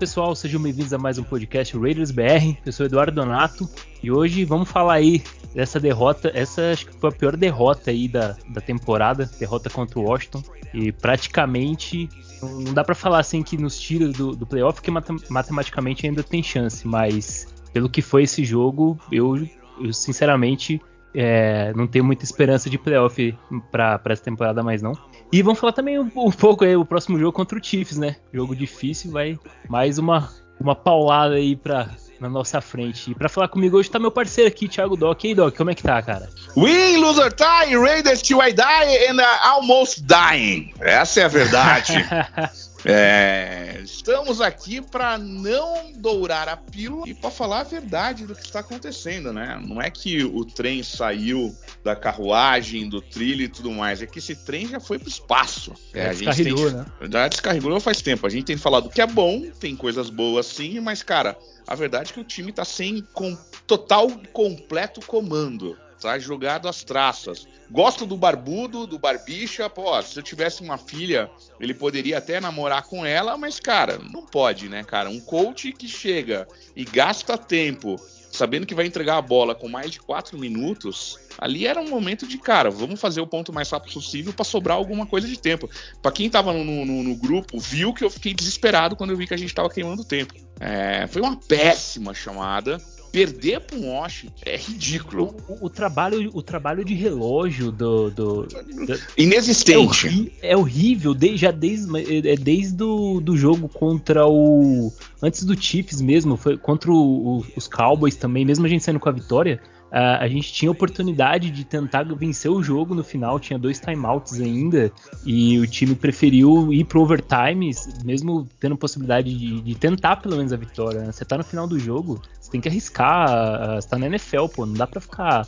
Pessoal, sejam bem-vindos a mais um podcast Raiders BR. Eu sou Eduardo Donato e hoje vamos falar aí dessa derrota. Essa acho que foi a pior derrota aí da, da temporada, derrota contra o Washington. E praticamente não dá para falar assim que nos tira do, do playoff, que matematicamente ainda tem chance, mas pelo que foi esse jogo, eu, eu sinceramente é, não tenho muita esperança de playoff para essa temporada mais não. E vamos falar também um, um, pouco aí o próximo jogo contra o Chiefs, né? Jogo difícil, vai mais uma, uma paulada aí pra, na nossa frente. E pra falar comigo hoje tá meu parceiro aqui, Thiago Doc. E aí, Doc, como é que tá, cara? Win, loser tie, Raiders till I die and almost dying. Essa é a verdade. É, estamos aqui para não dourar a pílula e para falar a verdade do que está acontecendo, né? Não é que o trem saiu da carruagem, do trilho e tudo mais, é que esse trem já foi para o espaço. É, a gente tem, né? Já descarregou faz tempo. A gente tem falado que é bom, tem coisas boas sim, mas cara, a verdade é que o time está sem com, total completo comando tá jogado às traças. Gosto do barbudo, do barbicha, pô, se eu tivesse uma filha, ele poderia até namorar com ela, mas cara, não pode, né, cara? Um coach que chega e gasta tempo sabendo que vai entregar a bola com mais de quatro minutos, ali era um momento de, cara, vamos fazer o ponto mais rápido possível para sobrar alguma coisa de tempo. Para quem tava no, no, no, grupo, viu que eu fiquei desesperado quando eu vi que a gente tava queimando tempo. É, foi uma péssima chamada perder para um Washington é ridículo. O, o, trabalho, o trabalho de relógio do. do, do Inexistente. É, é horrível, desde, já desde, é desde do, do jogo contra o. Antes do Chiefs mesmo, foi contra o, o, os Cowboys também, mesmo a gente saindo com a vitória. Uh, a gente tinha oportunidade de tentar vencer o jogo no final, tinha dois timeouts ainda, e o time preferiu ir pro overtime, mesmo tendo possibilidade de, de tentar pelo menos a vitória. Né? Você tá no final do jogo, você tem que arriscar, você tá na NFL, pô, não dá pra ficar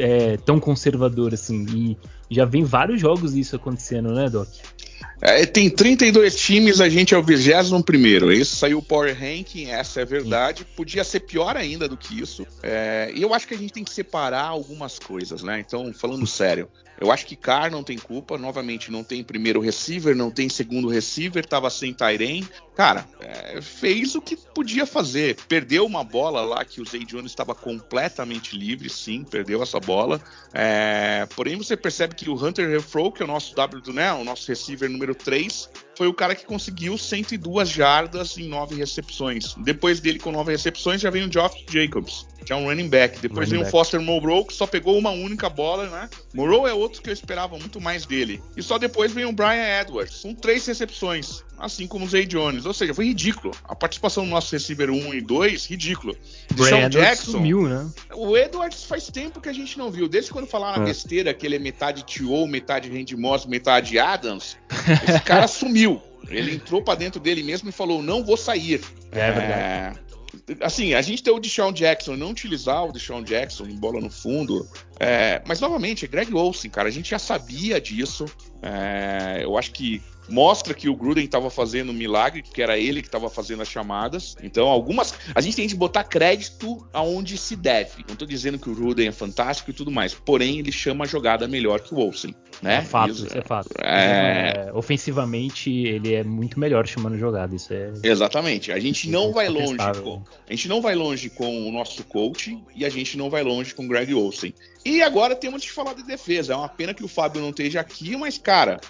é, tão conservador assim. E já vem vários jogos isso acontecendo, né, Doc? É, tem 32 times, a gente é o 21 primeiro. Esse saiu o Power Ranking, essa é verdade. Podia ser pior ainda do que isso. É, e eu acho que a gente tem que separar algumas coisas, né? Então, falando sério, eu acho que Carr não tem culpa. Novamente, não tem primeiro receiver, não tem segundo receiver, tava sem Tyren. Cara, é, fez o que podia fazer. Perdeu uma bola lá que o Zay Jones estava completamente livre, sim, perdeu essa bola. É, porém, você percebe que o Hunter Refro, que é o nosso W né, o nosso receiver número 3, foi o cara que conseguiu 102 jardas em 9 recepções. Depois dele, com 9 recepções, já vem o Geoff Jacobs, que é um running back. Depois running o Foster Moreau, que só pegou uma única bola, né? Moreau é outro que eu esperava muito mais dele. E só depois vem o Brian Edwards, com 3 recepções, assim como o Zay Jones. Ou seja, foi ridículo. A participação do nosso receiver 1 e 2, ridículo. Brian Jackson, sumiu, né? O Edwards faz tempo que a gente não viu. Desde quando falaram é. besteira que ele é metade T.O., metade Randy Moss, metade Adams, esse cara sumiu. Ele entrou para dentro dele mesmo e falou: não vou sair. É verdade. É... Assim, a gente tem o Deshaun Jackson, não utilizar o Deshaun Jackson em bola no fundo. É... mas, novamente, é Greg Olsen, cara, a gente já sabia disso. É... eu acho que mostra que o Gruden estava fazendo um milagre, que era ele que estava fazendo as chamadas. Então, algumas. A gente tem que botar crédito aonde se deve. Não estou dizendo que o Gruden é fantástico e tudo mais. Porém, ele chama a jogada melhor que o Olsen. Né? É fato, isso, isso é fato. É... É, ofensivamente, ele é muito melhor chamando jogada. Isso é. Exatamente. A gente não vai longe com. A gente não vai longe com o nosso coach e a gente não vai longe com o Greg Olsen. E agora temos que falar de defesa. É uma pena que o Fábio não esteja aqui, mas, cara,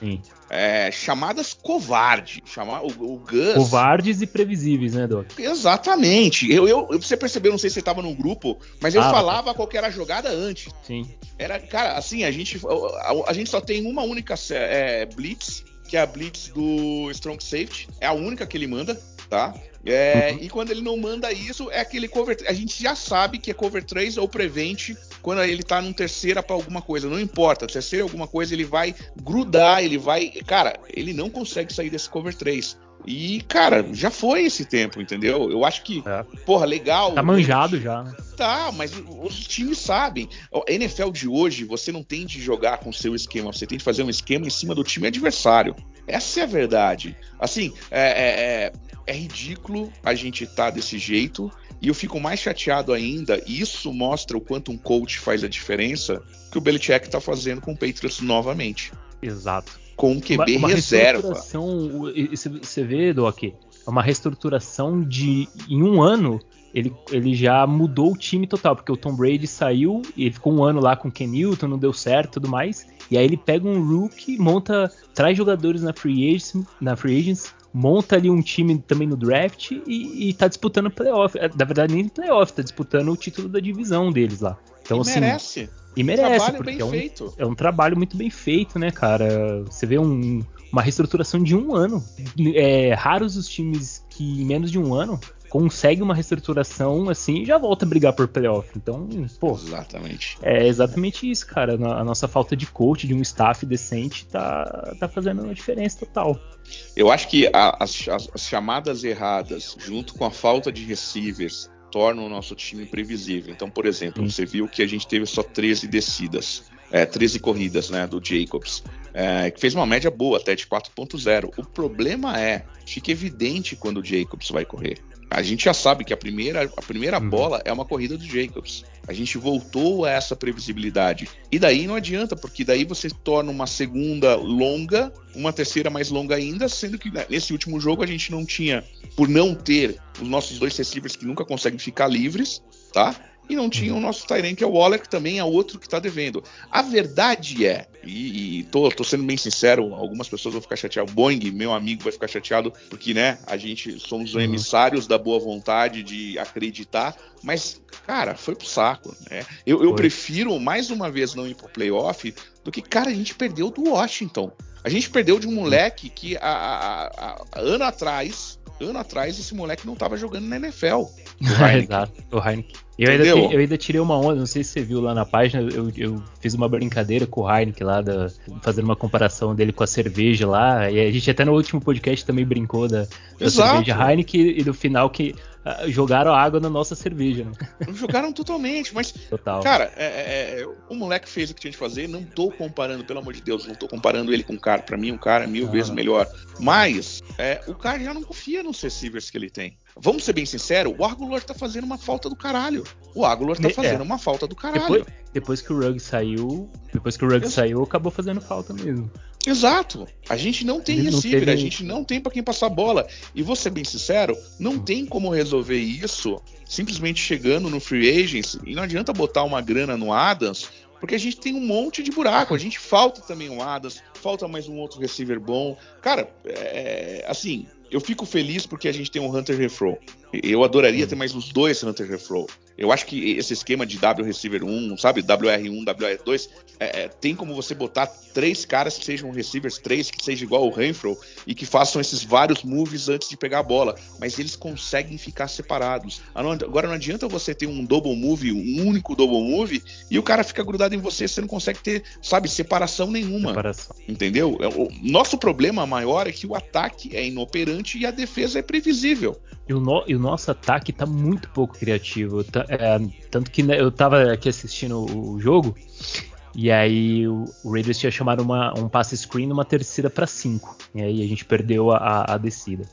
é, chamadas covarde. Chamar, o, o Gus. Covardes e previsíveis, né, Doc? Exatamente. Eu, eu, você percebeu, não sei se você estava no grupo, mas eu ah, falava qual era a jogada antes. Sim. Era, cara, assim, a gente, a, a gente só tem uma única é, blitz, que é a blitz do Strong Safety. É a única que ele manda, tá? É, uhum. E quando ele não manda isso, é aquele cover. A gente já sabe que é cover 3 ou prevent quando ele tá num terceira para alguma coisa. Não importa, terceira alguma coisa, ele vai grudar, ele vai. Cara, ele não consegue sair desse cover 3. E, cara, já foi esse tempo, entendeu? Eu acho que, é. porra, legal. Tá manjado já, né? Tá, mas os times sabem. A NFL de hoje, você não tem de jogar com seu esquema, você tem de fazer um esquema em cima do time adversário. Essa é a verdade. Assim, é, é, é é ridículo a gente estar tá desse jeito. E eu fico mais chateado ainda, e isso mostra o quanto um coach faz a diferença, que o Belichick está fazendo com o Patriots novamente. Exato. Com um QB uma, uma reserva. Você vê, Doc, uma reestruturação de em um ano ele, ele já mudou o time total, porque o Tom Brady saiu e ele ficou um ano lá com o Ken Newton, não deu certo e tudo mais. E aí ele pega um rookie, monta, traz jogadores na free agents, na free agents monta ali um time também no draft e, e tá disputando playoff. É, na verdade, nem playoff, tá disputando o título da divisão deles lá. Então, e assim, merece. E merece, trabalho porque é um, é um trabalho muito bem feito, né, cara? Você vê um, uma reestruturação de um ano. É, raros os times que em menos de um ano consegue uma reestruturação assim e já volta a brigar por playoff. Então, pô. Exatamente. É exatamente isso, cara. A nossa falta de coach, de um staff decente, tá, tá fazendo uma diferença total. Eu acho que a, as, as, chamadas erradas, junto com a falta de receivers, tornam o nosso time previsível. Então, por exemplo, Sim. você viu que a gente teve só 13 descidas, é, 13 corridas né, do Jacobs, é, que fez uma média boa até de 4.0. O problema é, fica evidente quando o Jacobs vai correr. A gente já sabe que a primeira, a primeira uhum. bola é uma corrida do Jacobs. A gente voltou a essa previsibilidade. E daí não adianta, porque daí você torna uma segunda longa, uma terceira mais longa ainda, sendo que né, nesse último jogo a gente não tinha, por não ter os nossos dois receivers que nunca conseguem ficar livres, tá? E não tinha o nosso Tyrant, que é o Waller, que também é outro que está devendo. A verdade é, e, e tô, tô, sendo bem sincero, algumas pessoas vão ficar chateadas, o Boeing, meu amigo, vai ficar chateado, porque, né, a gente somos uhum. emissários da boa vontade de acreditar, mas, cara, foi pro saco, né? Eu, eu prefiro, mais uma vez, não ir pro playoff, do que, cara, a gente perdeu do Washington. A gente perdeu de um moleque que, a, a, a, a ano atrás, ano atrás, esse moleque não estava jogando na NFL. Exato, o Heineken. Eu ainda, eu ainda, tirei uma onda, não sei se você viu lá na página, eu, eu fiz uma brincadeira com o Heineken lá, da, fazendo uma comparação dele com a cerveja lá, e a gente até no último podcast também brincou da, da cerveja Heineken e do final que jogaram água na nossa cerveja. Né? Jogaram totalmente, mas, Total. cara, é, é, é, o moleque fez o que tinha de fazer, não tô comparando, pelo amor de Deus, não tô comparando ele com o cara, pra mim o cara é mil ah. vezes melhor, mas é, o cara já não confia nos receivers que ele tem. Vamos ser bem sinceros, o Argulor tá fazendo uma falta do caralho. O Aguilar tá fazendo é. uma falta do caralho. Depois, depois, que o Rugg saiu, depois que o Rugg saiu, acabou fazendo falta mesmo. Exato. A gente não tem receiver, teve... a gente não tem para quem passar bola. E vou ser bem sincero, não tem como resolver isso simplesmente chegando no free agents e não adianta botar uma grana no Adams, porque a gente tem um monte de buraco. A gente falta também um Adams, falta mais um outro receiver bom. Cara, é, assim, eu fico feliz porque a gente tem um Hunter Refro. Eu adoraria hum. ter mais uns dois Hunter Refro. Eu acho que esse esquema de W receiver 1, sabe, WR1, WR2, é, é, tem como você botar três caras que sejam receivers, três que sejam igual o Renfro e que façam esses vários moves antes de pegar a bola, mas eles conseguem ficar separados. Ah, agora não adianta você ter um double move, um único double move, e o cara fica grudado em você, você não consegue ter, sabe, separação nenhuma. Separação. Entendeu? É, o nosso problema maior é que o ataque é inoperante e a defesa é previsível. E o, no, e o nosso ataque tá muito pouco criativo. Tá, é, tanto que né, eu tava aqui assistindo o, jogo. E aí o, o Raiders tinha chamado uma, um passe screen numa terceira para cinco. E aí a gente perdeu a, a descida.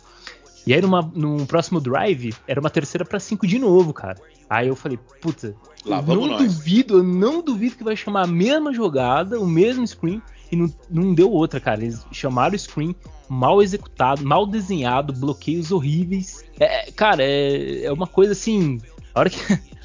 E aí numa, num próximo drive era uma terceira para cinco de novo, cara. Aí eu falei, puta, Lá não nós. duvido, eu não duvido que vai chamar a mesma jogada, o mesmo screen e não, não deu outra, cara. Eles chamaram o screen mal executado, mal desenhado, bloqueios horríveis. É, cara, é, é uma coisa assim. A hora que,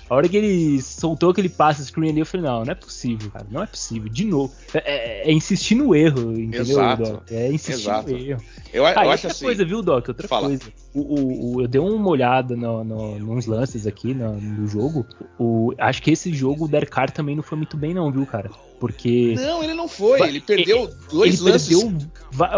a hora que ele soltou aquele passe screen ali, eu falei, não, não é possível, cara. Não é possível. De novo. É, é, é insistir no erro, entendeu, Exato. Doc? É insistir Exato. no erro. Eu, ah, eu acho outra assim, coisa, viu, Doc? Outra fala. coisa. O, o, o, eu dei uma olhada no, no, nos lances aqui no, no jogo. O, acho que esse jogo o Derek Carr também não foi muito bem, não, viu, cara? Porque. Não, ele não foi. Ele perdeu ele, dois ele lances. perdeu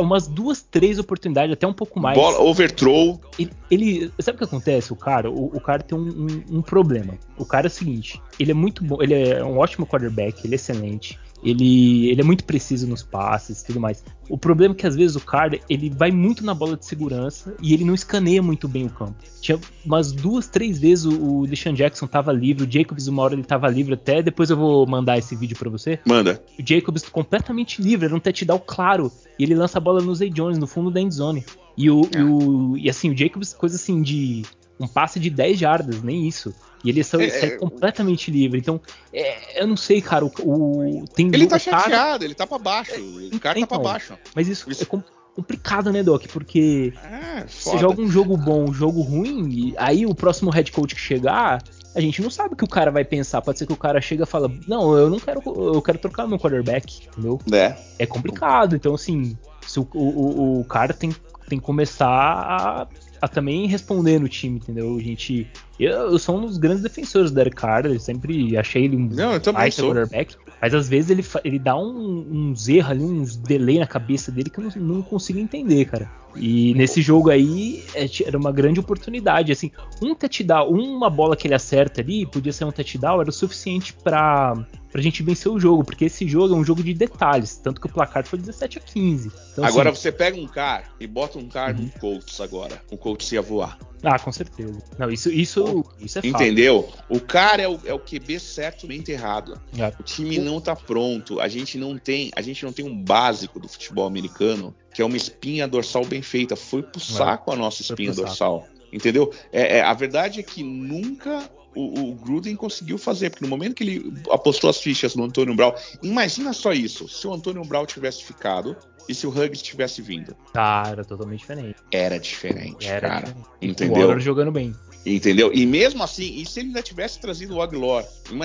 umas duas, três oportunidades, até um pouco mais. Bola, overthrow. Ele, ele sabe o que acontece? O cara, o, o cara tem um, um, um, problema. O cara é o seguinte: ele é muito bom, ele é um ótimo quarterback, ele é excelente. Ele, ele é muito preciso nos passes e tudo mais. O problema é que às vezes o cara ele vai muito na bola de segurança e ele não escaneia muito bem o campo. Tinha umas duas, três vezes o, o Deshaun Jackson tava livre, o Jacobs uma hora ele tava livre até. Depois eu vou mandar esse vídeo para você. Manda. O Jacobs completamente livre, era um touchdown claro. E ele lança a bola no Zay Jones, no fundo da endzone. E, o, é. e, o, e assim, o Jacobs, coisa assim de um passe de 10 jardas, nem isso. E ele sai, é, é, completamente livre. Então, é, eu não sei, cara. O, o tem ele tá chateado, cara... ele tá pra baixo. O cara então, tá pra então, baixo. Mas isso, isso. é com, complicado, né, Doc? Porque é, você joga um jogo bom, um jogo ruim, e aí o próximo head coach que chegar, a gente não sabe o que o cara vai pensar. Pode ser que o cara chega e fala, não, eu não quero, eu quero trocar meu quarterback, entendeu? É. É complicado. Então, assim, se o, o, o cara tem, tem que começar a, a também responder no time, entendeu? A gente. Eu, eu sou um dos grandes defensores do Derek Carr, eu sempre achei ele um não, eu sou. quarterback. Mas às vezes ele, ele dá um, uns erros ali, uns delay na cabeça dele que eu não, não consigo entender, cara. E nesse jogo aí é, era uma grande oportunidade. Assim, um touchdown, uma bola que ele acerta ali, podia ser um touchdown, era o suficiente para pra gente vencer o jogo, porque esse jogo é um jogo de detalhes, tanto que o placar foi 17 a 15. Então, agora assim, você pega um cara e bota um cara uhum. no Colts agora, o Colts ia voar. Ah, com certeza. Não, isso, isso, isso é Entendeu? Fato. O cara é o, é o QB certo bem enterrado. É. O time não tá pronto. A gente não tem, a gente não tem um básico do futebol americano, que é uma espinha dorsal bem feita. Foi pro saco a nossa espinha dorsal. Entendeu? É, é, a verdade é que nunca o, o, Gruden conseguiu fazer, porque no momento que ele apostou as fichas no Antônio Brown, imagina só isso, se o Antônio Brown tivesse ficado e se o Huggins tivesse vindo. Tá, era totalmente diferente. Era diferente, era cara. Diferente. Entendeu? O jogando bem. Entendeu? E mesmo assim, e se ele ainda tivesse trazido o Aguilar?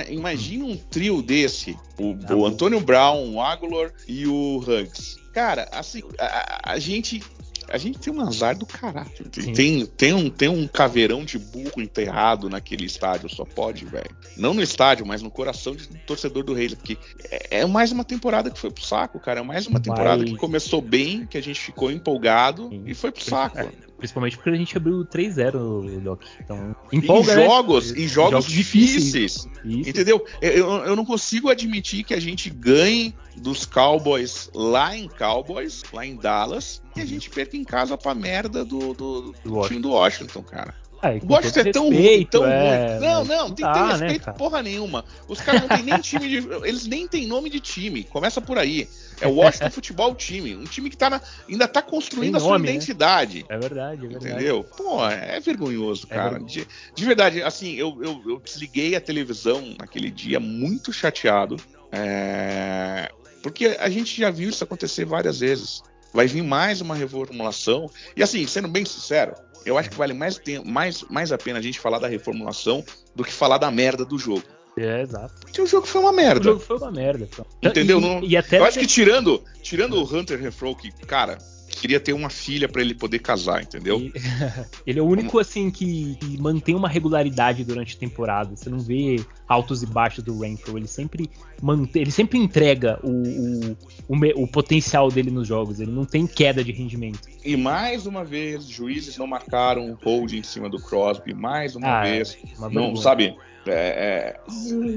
Imagina um trio desse: o, tá o Antônio Brown, o Aguilar e o Huggins. Cara, assim, a, a gente a gente tem um azar do caralho. Tem, tem, um, tem um caveirão de burro enterrado naquele estádio, só pode, velho. Não no estádio, mas no coração de torcedor do Rei. Porque é, é, mais uma temporada que foi pro saco, cara. É mais uma temporada mas... que começou bem, que a gente ficou empolgado Sim. e foi pro saco. É, principalmente porque a gente abriu 3-0, Doc. Então, empolga, em jogos, né? em jogos, jogos difíceis. difíceis. Entendeu? Eu, eu não consigo admitir que a gente ganhe dos Cowboys lá em Cowboys, lá em Dallas, e a gente perca em casa pra merda do, do, do time do Washington, cara. Ah, o Washington é tão ruim, tão é, ruim. Não, não, tem que ter né, respeito né, porra nenhuma. Os caras não têm nem time de. Eles nem têm nome de time. Começa por aí. É o Washington Futebol Time. Um time que tá na, ainda tá construindo nome, a sua né? identidade. Né? É verdade, é verdade. Entendeu? Pô, é vergonhoso, é cara. De, de, verdade, assim, eu, eu, eu, desliguei a televisão naquele dia muito chateado. É, porque a gente já viu isso acontecer várias vezes. Vai vir mais uma reformulação. E assim, sendo bem sincero, eu acho que vale mais, tempo, mais, mais a pena a gente falar da reformulação do que falar da merda do jogo. É, exato. Porque o jogo foi uma merda. O jogo foi uma merda. Então. Entendeu? E, Não, e até eu acho que tirando, tirando o Hunter Refro, que, cara, queria ter uma filha para ele poder casar, entendeu? E, ele é o único, assim, que, que, mantém uma regularidade durante a temporada. Você não vê altos e baixos do Renfro. Ele sempre mantém, ele sempre entrega o, o, o, o, potencial dele nos jogos. Ele não tem queda de rendimento. E mais uma vez, juízes não marcaram o hold em cima do Crosby. Mais uma ah, vez. É uma não, sabe? É, é,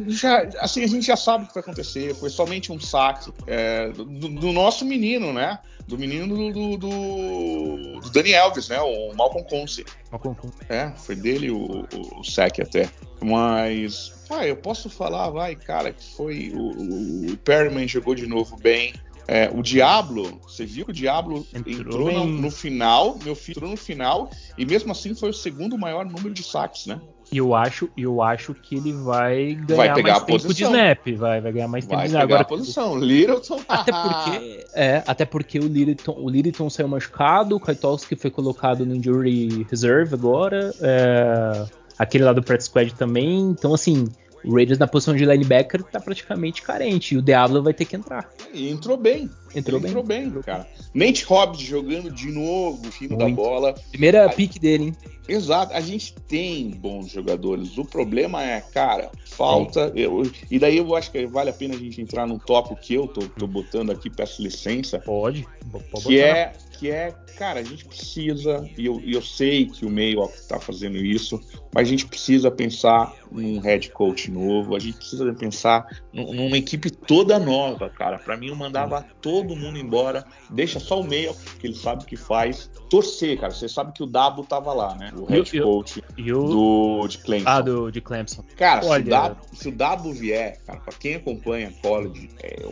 já, assim, a gente já sabe o que vai acontecer. Foi somente um saque é, do, do, nosso menino, né? Do menino do, do, do Dani Elvis, né? O Malcolm Conce. Malcolm Conce. É, foi dele o, o, o saque até. Mas, ah, eu posso falar, vai, cara, que foi o, o Perryman jogou de novo bem. É, o Diablo, você viu que o Diablo entrou, entrou no, no, final, meu filho entrou no final, e mesmo assim foi o segundo maior número de saques, né? E eu acho, eu acho que ele vai ganhar vai pegar mais a tempo posição. de snap. Vai, vai ganhar mais tempo vai de snap. Agora, a posição. Littleton. Até porque, é, até porque o Littleton, o Littleton saiu machucado, o Kaitowski foi colocado no injury reserve agora. É, aquele lá do practice squad também. Então, assim, o Raiders na posição de linebacker tá praticamente carente. E o Diablo vai ter que entrar. E entrou bem. Entrou bem. Entrou bem, cara. Nate Hobbs jogando de novo, fino da bola. Primeira a... pick dele, hein? Exato. A gente tem bons jogadores. O problema é, cara, falta. Eu, e daí eu acho que vale a pena a gente entrar num tópico que eu tô, tô botando aqui, peço licença. Pode. Pode que é, que é, cara, a gente precisa, e eu, eu sei que o meio está fazendo isso, mas a gente precisa pensar num head coach novo, a gente precisa pensar numa equipe toda nova, cara. Para mim, eu mandava todo mundo embora, deixa só o meio, que ele sabe o que faz, torcer, cara. Você sabe que o Dabo tava lá, né? O head eu, coach eu, do de Clemson. Ah, do de Clemson. Cara, Olha... se, o Dabo, se o Dabo vier, cara, pra quem acompanha college, é,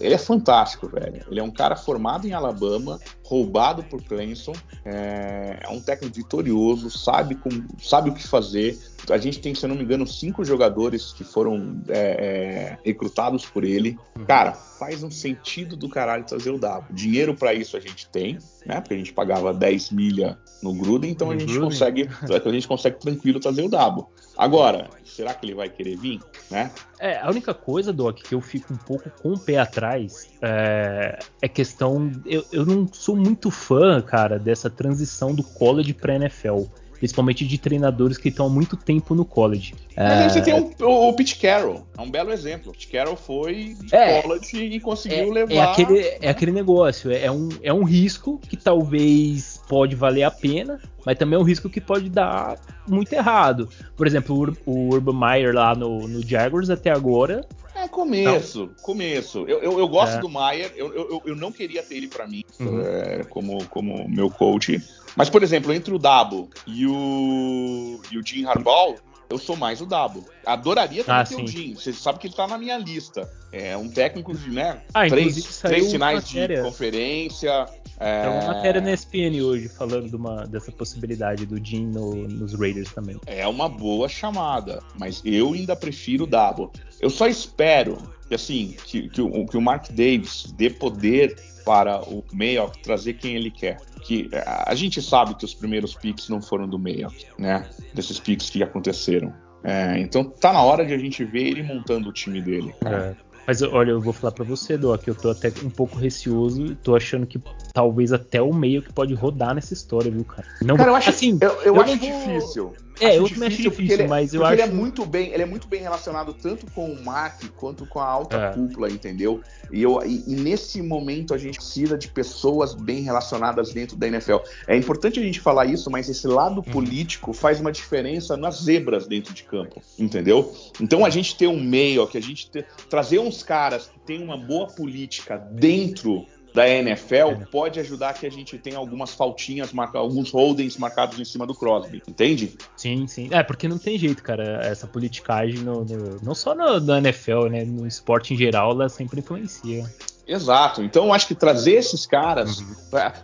ele é fantástico, velho. Ele é um cara formado em Alabama, roubou roubado por Clemson, é, é um técnico vitorioso, sabe, como, sabe o que fazer. A gente tem, se eu não me engano, cinco jogadores que foram é, é, recrutados por ele. Uhum. Cara, faz um sentido do caralho trazer o Dabo. Dinheiro para isso a gente tem, né? Porque a gente pagava 10 milha no Gruden, então a gente consegue, a gente consegue tranquilo trazer o Dabo. Agora, será que ele vai querer vir, né? É, a única coisa, Doc, que eu fico um pouco com o pé atrás é, é questão. Eu, eu não sou muito fã, cara, dessa transição do college pra NFL principalmente de treinadores que estão há muito tempo no college. Mas é... você tem um, o, o Pete Carroll, é um belo exemplo. O Pete Carroll foi de é, college e conseguiu é, levar. É aquele, é aquele negócio, é, é, um, é um risco que talvez pode valer a pena, mas também é um risco que pode dar muito errado. Por exemplo, o, o Urban Meyer lá no, no Jaguars até agora é começo, não. começo. Eu, eu, eu gosto é. do Maier, eu, eu, eu, não queria ter ele para mim uhum. é, como, como meu coach. Mas, por exemplo, entre o Dabo e o, e o Jim Harbaugh, eu sou mais o Dabo. Adoraria ah, ter sim. o Jim. Você sabe que ele tá na minha lista. É um técnico de, né? Ah, três, três finais de conferência. É... Tem uma matéria na ESPN hoje falando de uma, dessa possibilidade do Jim no, nos Raiders também. É uma boa chamada, mas eu ainda prefiro o Dabo. Eu só espero que, assim, que, que, o, que o Mark Davis dê poder para o Mayock trazer quem ele quer. Que a gente sabe que os primeiros picks não foram do Mayock, né? Desses picks que aconteceram. É, então tá na hora de a gente ver ele montando o time dele. É. Mas olha, eu vou falar para você, Doc, eu tô até um pouco receoso, tô achando que talvez até o meio que pode rodar nessa história, viu, cara? Não, cara, eu acho assim, eu, eu, eu acho difícil. É, eu também acho difícil, ele, é- mas eu acho. Ele é muito bem, ele é muito bem relacionado tanto com o Mark quanto com a alta é. cúpula, entendeu? E, eu, e, e, nesse momento a gente precisa de pessoas bem relacionadas dentro da NFL. É importante a gente falar isso, mas esse lado uhum. político faz uma diferença nas zebras dentro de campo, entendeu? Então a gente ter um meio, que a gente ter, trazer uns caras que têm uma boa política dentro da NFL pode ajudar que a gente tenha algumas faltinhas, marca, alguns holdings marcados em cima do Crosby, entende? Sim, sim. É, porque não tem jeito, cara. Essa politicagem, no, no, não só no, no NFL, né? No esporte em geral, ela sempre influencia. Exato. Então, eu acho que trazer esses caras, uhum.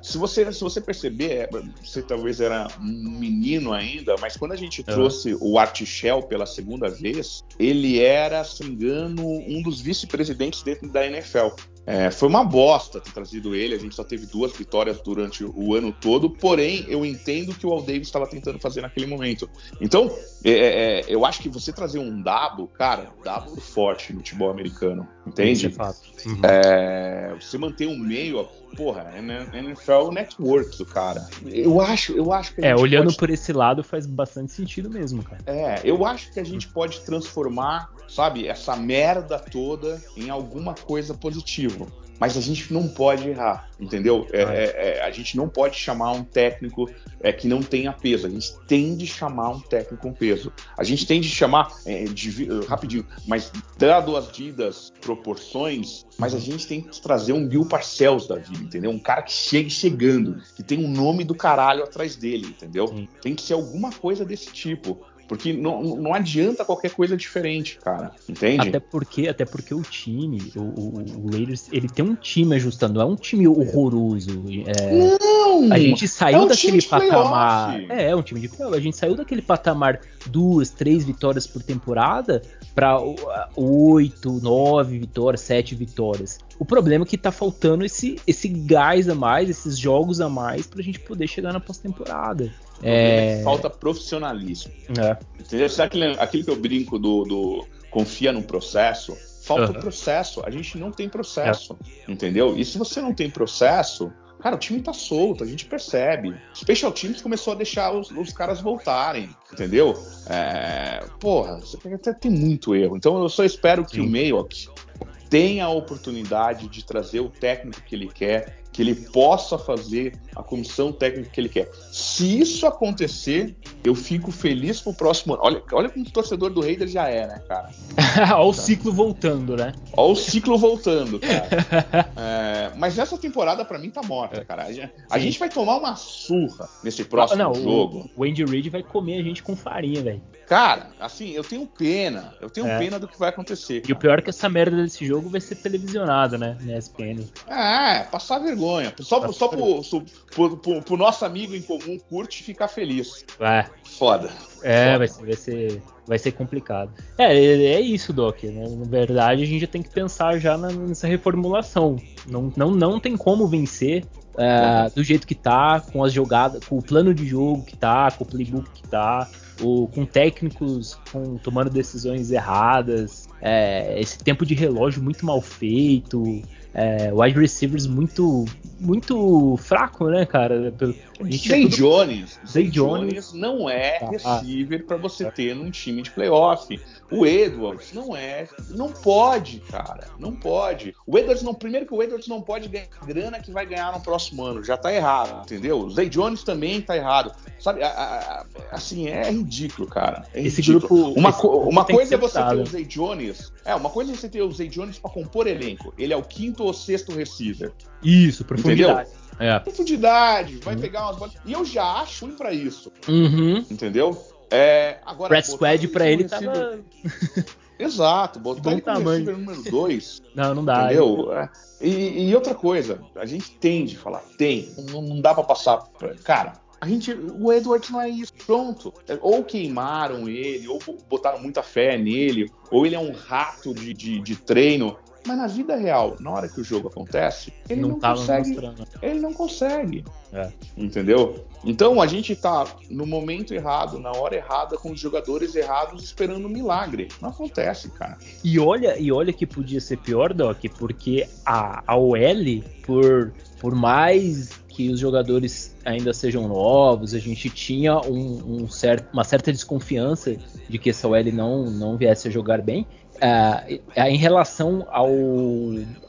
se você se você perceber, é, você talvez era um menino ainda, mas quando a gente uhum. trouxe o Art Shell pela segunda vez, ele era, se engano, um dos vice-presidentes dentro da NFL. É, foi uma bosta ter trazido ele, a gente só teve duas vitórias durante o ano todo, porém eu entendo que o Al Davis estava tentando fazer naquele momento. Então, é, é, é, eu acho que você trazer um Dabo, cara, Dabo forte no futebol americano, entende? É. Uhum. É, você manter um meio, porra, NFL Network do cara. Eu acho, eu acho que É, olhando pode... por esse lado faz bastante sentido mesmo, cara. É, eu acho que a gente pode transformar, sabe, essa merda toda em alguma coisa positiva mas a gente não pode errar, entendeu? É, é, é, a gente não pode chamar um técnico é, que não tenha peso, a gente tem de chamar um técnico com peso. A gente tem de chamar, é, de, rapidinho, mas dado as devidas proporções, mas a gente tem que trazer um Bill Parcells da vida, entendeu? Um cara que chegue chegando, que tem um nome do caralho atrás dele, entendeu? Tem que ser alguma coisa desse tipo. Porque não, não adianta qualquer coisa diferente, cara. Entende? Até porque, até porque o time, o, o, o Raiders, ele tem um time ajustando, não é um time horroroso. É, não! A gente saiu é um daquele patamar. É, é um time de playoff. A gente saiu daquele patamar duas, três vitórias por temporada para oito, nove vitórias, sete vitórias. O problema é que tá faltando esse, esse gás a mais, esses jogos a mais, pra gente poder chegar na pós-temporada. É... é falta profissionalismo. É. Entendeu? Aquilo, aquilo que eu brinco do, do confia no processo? Falta uhum. processo. A gente não tem processo. É. Entendeu? E se você não tem processo, Cara, o time tá solto, a gente percebe. Special Teams começou a deixar os, os caras voltarem, entendeu? É, porra, você tem, até tem muito erro. Então eu só espero que Sim. o Mayock tenha a oportunidade de trazer o técnico que ele quer, que ele possa fazer a comissão técnica que ele quer. Se isso acontecer, eu fico feliz pro próximo ano. Olha, olha como o torcedor do Raiders já é, né, cara? olha o ciclo voltando, né? Olha o ciclo voltando, cara. é, mas essa temporada para mim tá morta, é. cara. A gente, a gente, vai tomar uma surra nesse próximo não, jogo. O, o Andy Reid vai comer a gente com farinha, velho. Cara, assim, eu tenho pena. Eu tenho é. pena do que vai acontecer. Cara. E o pior é que essa merda desse jogo vai ser televisionado, né? Na ESPN. É, passar vergonha. Só, só pro, pro, pro, pro, nosso amigo em comum curte ficar feliz. É. Foda. É, Foda. Vai, ser, vai, ser, vai ser complicado. É, é, é isso, Doc. Né? Na verdade, a gente já tem que pensar já nessa reformulação. Não, não, não tem como vencer é, do jeito que tá, com as jogadas, com o plano de jogo que tá, com o playbook que tá ou com técnicos com, tomando decisões erradas, é, esse tempo de relógio muito mal feito, é, wide receivers muito muito fraco, né, cara? Zay é tudo... Jones, Zay Jones não é ah, receiver para você ter num time de playoff. O Edwards não é, não pode, cara, não pode. O Edwards não, primeiro que o Edwards não pode ganhar grana que vai ganhar no próximo ano, já tá errado, entendeu? O Zay Jones também tá errado, sabe? A, a, assim é ridículo, cara. É esse grupo, uma, esse uma coisa é você ter o Zay Jones, é uma coisa é você ter o Zay Jones para compor elenco. Ele é o quinto ou sexto receiver. Isso, profundidade. Entendeu? É. Profundidade, vai uhum. pegar umas bolas. E eu já acho ruim pra isso. Uhum. Entendeu? É, agora, Brad Squad pra ele receiver... tava. Exato, botar ele como receiver número 2. Não, não dá. Entendeu? É. E, e, outra coisa, a gente tem de falar, tem, não, não dá para passar. Pra... Cara, a gente, o Edwards não é isso, pronto. Ou queimaram ele, ou botaram muita fé nele, ou ele é um rato de, de, de treino. Mas na vida real, na hora que o jogo acontece, ele não, não consegue. Mostrando. Ele não consegue. É. Entendeu? Então a gente tá no momento errado, na hora errada, com os jogadores errados, esperando um milagre. Não acontece, cara. E olha, e olha que podia ser pior, Doc, porque a, a OL, por, por mais que os jogadores ainda sejam novos, a gente tinha um, um certo, uma certa desconfiança de que essa OL não, não viesse a jogar bem. Uh, em relação ao,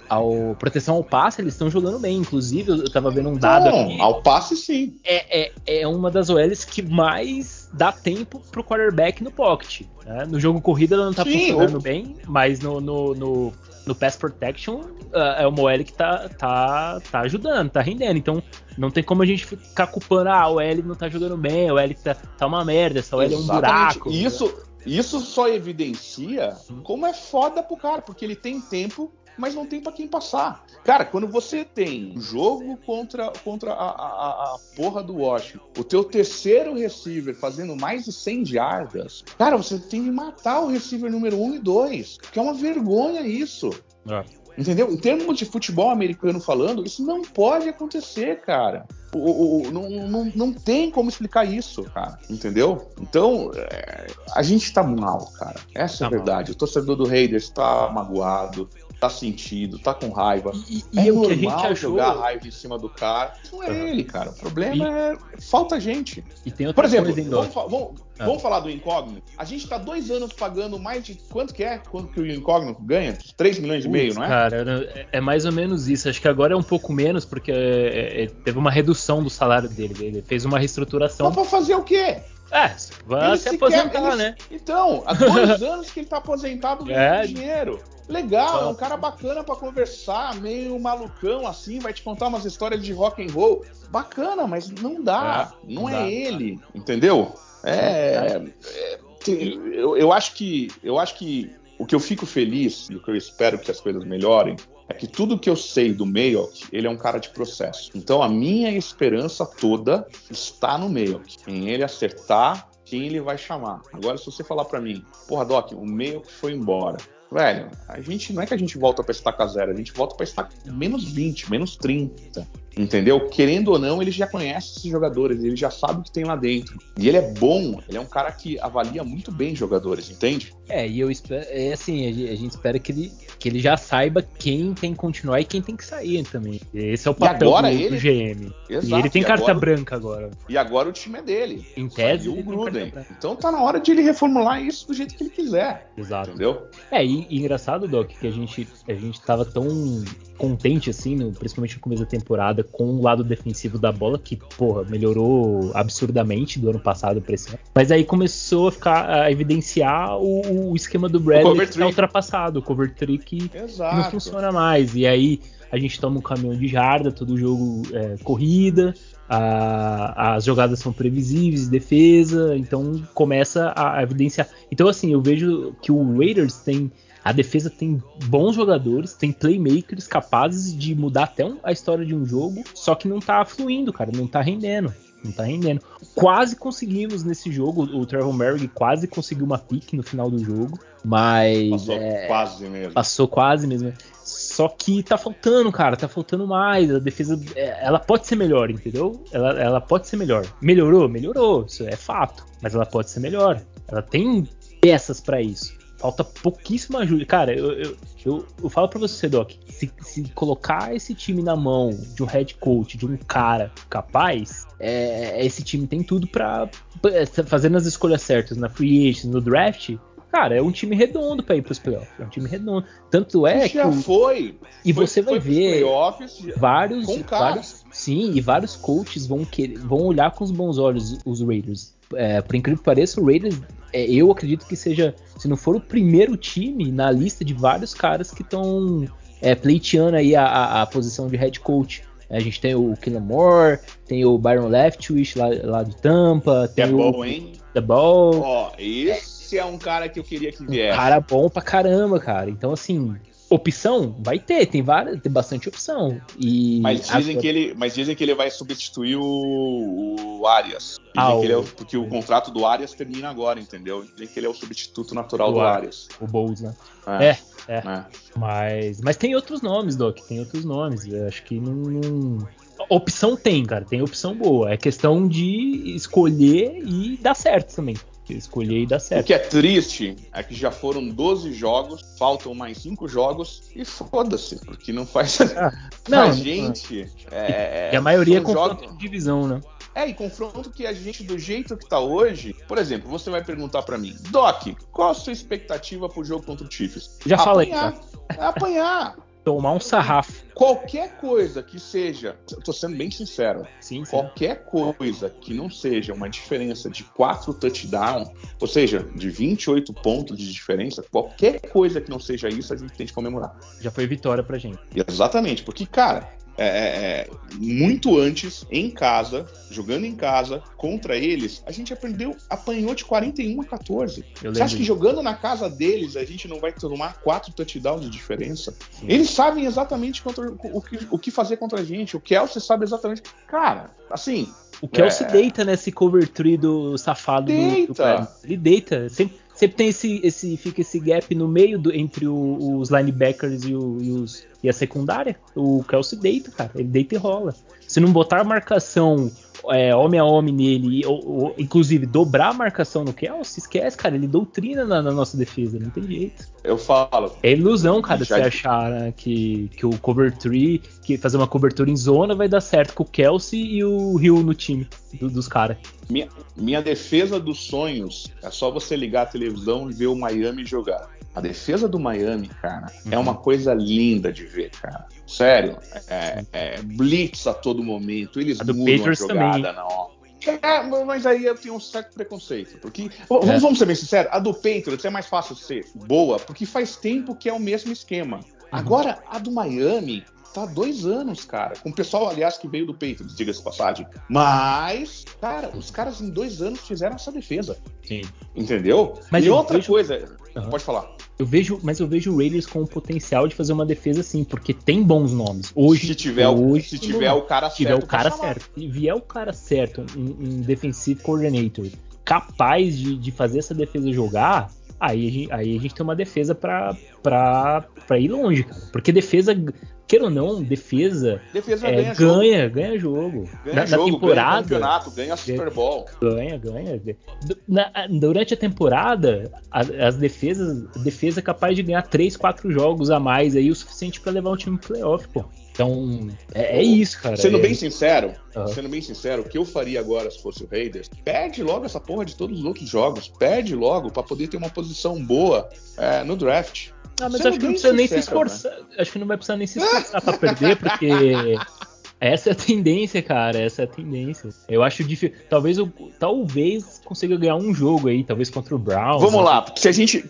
ao proteção ao passe, eles estão jogando bem. Inclusive, eu estava vendo um dado Bom, aqui. Ao passe, sim. É, é, é uma das OLs que mais dá tempo pro quarterback no pocket. Né? No jogo corrida ela não está funcionando bem, mas no, no, no, no pass protection uh, é uma OL que tá, tá, tá ajudando, tá rendendo. Então não tem como a gente ficar culpando, ah, a OL não tá jogando bem, a OL tá, tá uma merda, essa OL Exatamente. é um buraco. Isso. Né? Isso só evidencia como é foda pro cara, porque ele tem tempo, mas não tem para quem passar. Cara, quando você tem jogo contra, contra a, a, a, porra do Washington, o teu terceiro receiver fazendo mais de 100 jardas, cara, você tem que matar o receiver número 1 e 2, que é uma vergonha isso. É. Entendeu? Em termos de futebol americano falando, isso não pode acontecer, cara. O, o, o, não, não, não tem como explicar isso, cara. Entendeu? Então, é, a gente tá mal, cara. Essa tá é a verdade. Mal. O torcedor do Raiders tá magoado, tá sentido, tá com raiva. E, e é o que a gente achou... jogar raiva em cima do cara. Não é uhum. ele, cara. O problema e... é falta gente. E tem outra Por exemplo, vamos, vamos, ah. vamos, falar do incógnito. A gente tá dois anos pagando mais de quanto que é? Quanto que o incógnito ganha? 3 milhões e meio, não é? Cara, é, é mais ou menos isso. Acho que agora é um pouco menos, porque é, é, teve uma redução do salário dele. Ele fez uma reestruturação. Mas pra fazer o quê? É, vai se aposentar, quer, ele, né? Então, há dois anos que ele tá aposentado ganhando é. dinheiro. Legal, é um cara bacana para conversar, meio malucão assim, vai te contar umas histórias de rock and roll. Bacana, mas não dá, é, não, não é dá, ele, entendeu? É, é, é eu, eu acho que eu acho que o que eu fico feliz e o que eu espero que as coisas melhorem é que tudo que eu sei do Mayock, ele é um cara de processo. Então a minha esperança toda está no Mayock, em ele acertar quem ele vai chamar. Agora, se você falar para mim, porra, Doc, o Mayock foi embora velho, a gente não é que a gente volta para estaca zero, a gente volta para estaca menos 20, menos 30. Entendeu? Querendo ou não, ele já conhece esses jogadores, ele já sabe o que tem lá dentro. E ele é bom, ele é um cara que avalia muito bem jogadores, entende? É, e eu espero, é assim, a gente espera que ele, que ele já saiba quem tem que continuar e quem tem que sair também. Esse é o papel do, ele... do, GM. Exato, e ele tem e carta agora... branca agora. E agora o time é dele. Em tese, o Gruden. Então tá na hora de ele reformular isso do jeito que ele quiser. Exato. Entendeu? É, e, e engraçado, Doc, que a gente, a gente tava tão contente assim, no, principalmente no começo da temporada com o lado defensivo da bola, que, porra, melhorou absurdamente do ano passado para esse ano. Mas aí começou a ficar a evidenciar o, o esquema do Bradley que tá ultrapassado, o cover trick que não funciona mais. E aí a gente toma um caminhão de jarda, todo jogo é, corrida, a, as jogadas são previsíveis, defesa, então começa a, a evidenciar. Então, assim, eu vejo que o Raiders tem a defesa tem bons jogadores, tem playmakers capazes de mudar até a história de um jogo, só que não tá fluindo, cara, não tá rendendo. Não tá rendendo. Quase conseguimos nesse jogo, o Trevor Merrick quase conseguiu uma pick no final do jogo, mas. Passou é, quase mesmo. Passou quase mesmo. Só que tá faltando, cara, tá faltando mais. A defesa, é, ela pode ser melhor, entendeu? Ela, ela pode ser melhor. Melhorou? Melhorou, isso é fato. Mas ela pode ser melhor. Ela tem peças para isso falta pouquíssima ajuda. Cara, eu, eu, eu, eu falo pra você, Doc, se, se, colocar esse time na mão de um head coach, de um cara capaz, é, esse time tem tudo pra. Fazendo as escolhas certas na free agent, no draft, cara, é um time redondo para ir pros playoffs. É um time redondo. Tanto é que. Já foi. E foi, você vai ver playoffs vários, vários. Sim, e vários coaches vão querer, vão olhar com os bons olhos os Raiders. É, por incrível que pareça, o Raiders é, eu acredito que seja, se não for o primeiro time na lista de vários caras que estão é, pleiteando aí a, a, a, posição de head coach. A gente tem o Killen Moore, tem o Byron Leftwich lá, lá de Tampa, tem é o bom, hein? The Ball. Ó, esse é. é um cara que eu queria que viesse. Um cara bom pra caramba, cara. Então, assim, opção vai ter, tem várias, tem bastante opção. E mas dizem que ele, mas dizem que ele vai substituir o, o Arias. Ah, o... É, porque o contrato do Arias termina agora, entendeu? Dizem que ele é o substituto natural do, do Arias. O Bowles, né? É, é, é. é. Mas, mas tem outros nomes, Doc, tem outros nomes. Eu acho que não, não... Opção tem, cara, tem opção boa. É questão de escolher e dar certo também escolher e dar certo. O que é triste é que já foram 12 jogos, faltam mais 5 jogos e foda-se, porque não faz. Ah, não, a gente. Não. É, e a maioria é confronto jogos... de divisão, né? É, e confronto que a gente, do jeito que tá hoje, por exemplo, você vai perguntar para mim, Doc, qual a sua expectativa pro jogo contra o Chiefs? Já apanhar, falei. Tá? É apanhar. Tomar um sarrafo. Qualquer coisa que seja, eu tô sendo bem sincero, sim, sim. qualquer coisa que não seja uma diferença de 4 touchdowns, ou seja, de 28 pontos de diferença, qualquer coisa que não seja isso, a gente tem que comemorar. Já foi vitória pra gente. Exatamente, porque, cara, é, é, é, muito antes, em casa, jogando em casa, contra eles, a gente aprendeu, apanhou de 41 a 14. Você acha que jogando na casa deles a gente não vai tomar quatro touchdowns de diferença? Sim. Eles sabem exatamente contra, o, que, o que fazer contra a gente. O Kelsey sabe exatamente. Cara, assim, o Kelsey é... deita nesse cover tree do safado deita. do, do Ele deita. Sempre, sempre tem esse, esse. Fica esse gap no meio do, entre o, os linebackers e, o, e, os, e a secundária. O Kelsey deita, cara. Ele deita e rola. Se não botar marcação é, homem a homem nele, ou, ou, inclusive dobrar a marcação no Kelsey, esquece, cara. Ele doutrina na, na, nossa defesa, não tem jeito. Eu falo. É ilusão, cara, você achar né, que, que o cover 3, que fazer uma cobertura em zona vai dar certo com o Kelsey e o Rio no time do, dos caras. Minha, minha defesa dos sonhos é só você ligar a televisão e ver o Miami jogar. A defesa do Miami, cara, é uhum. é uma coisa linda de ver, cara. Sério, é, é blitz a todo momento, eles a mudam Patriots a jogada também. não. É, mas aí eu tenho um certo preconceito. Porque, é. vamos ser bem sinceros, a do Patriots é mais fácil ser boa, porque faz tempo que é o mesmo esquema. Uhum. Agora, a do Miami, tá dois anos, cara. Com o pessoal, aliás, que veio do peito, diga-se passagem. Mas, cara, os caras em dois anos fizeram essa defesa. Sim. Entendeu? Mas e outra vejo... coisa, uhum. pode falar. Eu vejo, mas eu vejo o Raiders com o potencial de fazer uma defesa assim, porque tem bons nomes. Hoje, se tiver, hoje, se tiver o cara certo, tiver o cara certo, se vier o cara certo, um, um defensive coordinator capaz de, de fazer essa defesa jogar, aí, aí a gente tem uma defesa para ir longe, cara. Porque defesa queira ou não, defesa, defesa é, ganha, ganha, jogo. ganha jogo. Ganha na, jogo, temporada, ganha campeonato, ganha Super Bowl. Ganha, ganha. Na, durante a temporada, a, as defesas, defesa é capaz de ganhar 3, 4 jogos a mais aí, o suficiente para levar o time pro playoff, pô. Então, é, é, isso, cara. Sendo é... bem sincero, uhum. sendo bem sincero, o que eu faria agora se fosse o Raiders, perde logo essa porra de todos os outros jogos. Perde logo para poder ter uma posição boa é, no draft. Ah, mas acho que não precisa nem se esforçar. Né? Acho que não vai precisar nem se esforçar pra perder, porque Essa é a tendência, cara. Essa é a tendência. Eu acho difícil. Talvez eu, talvez consiga ganhar um jogo aí, talvez contra o Browns. Vamos né? lá, se a gente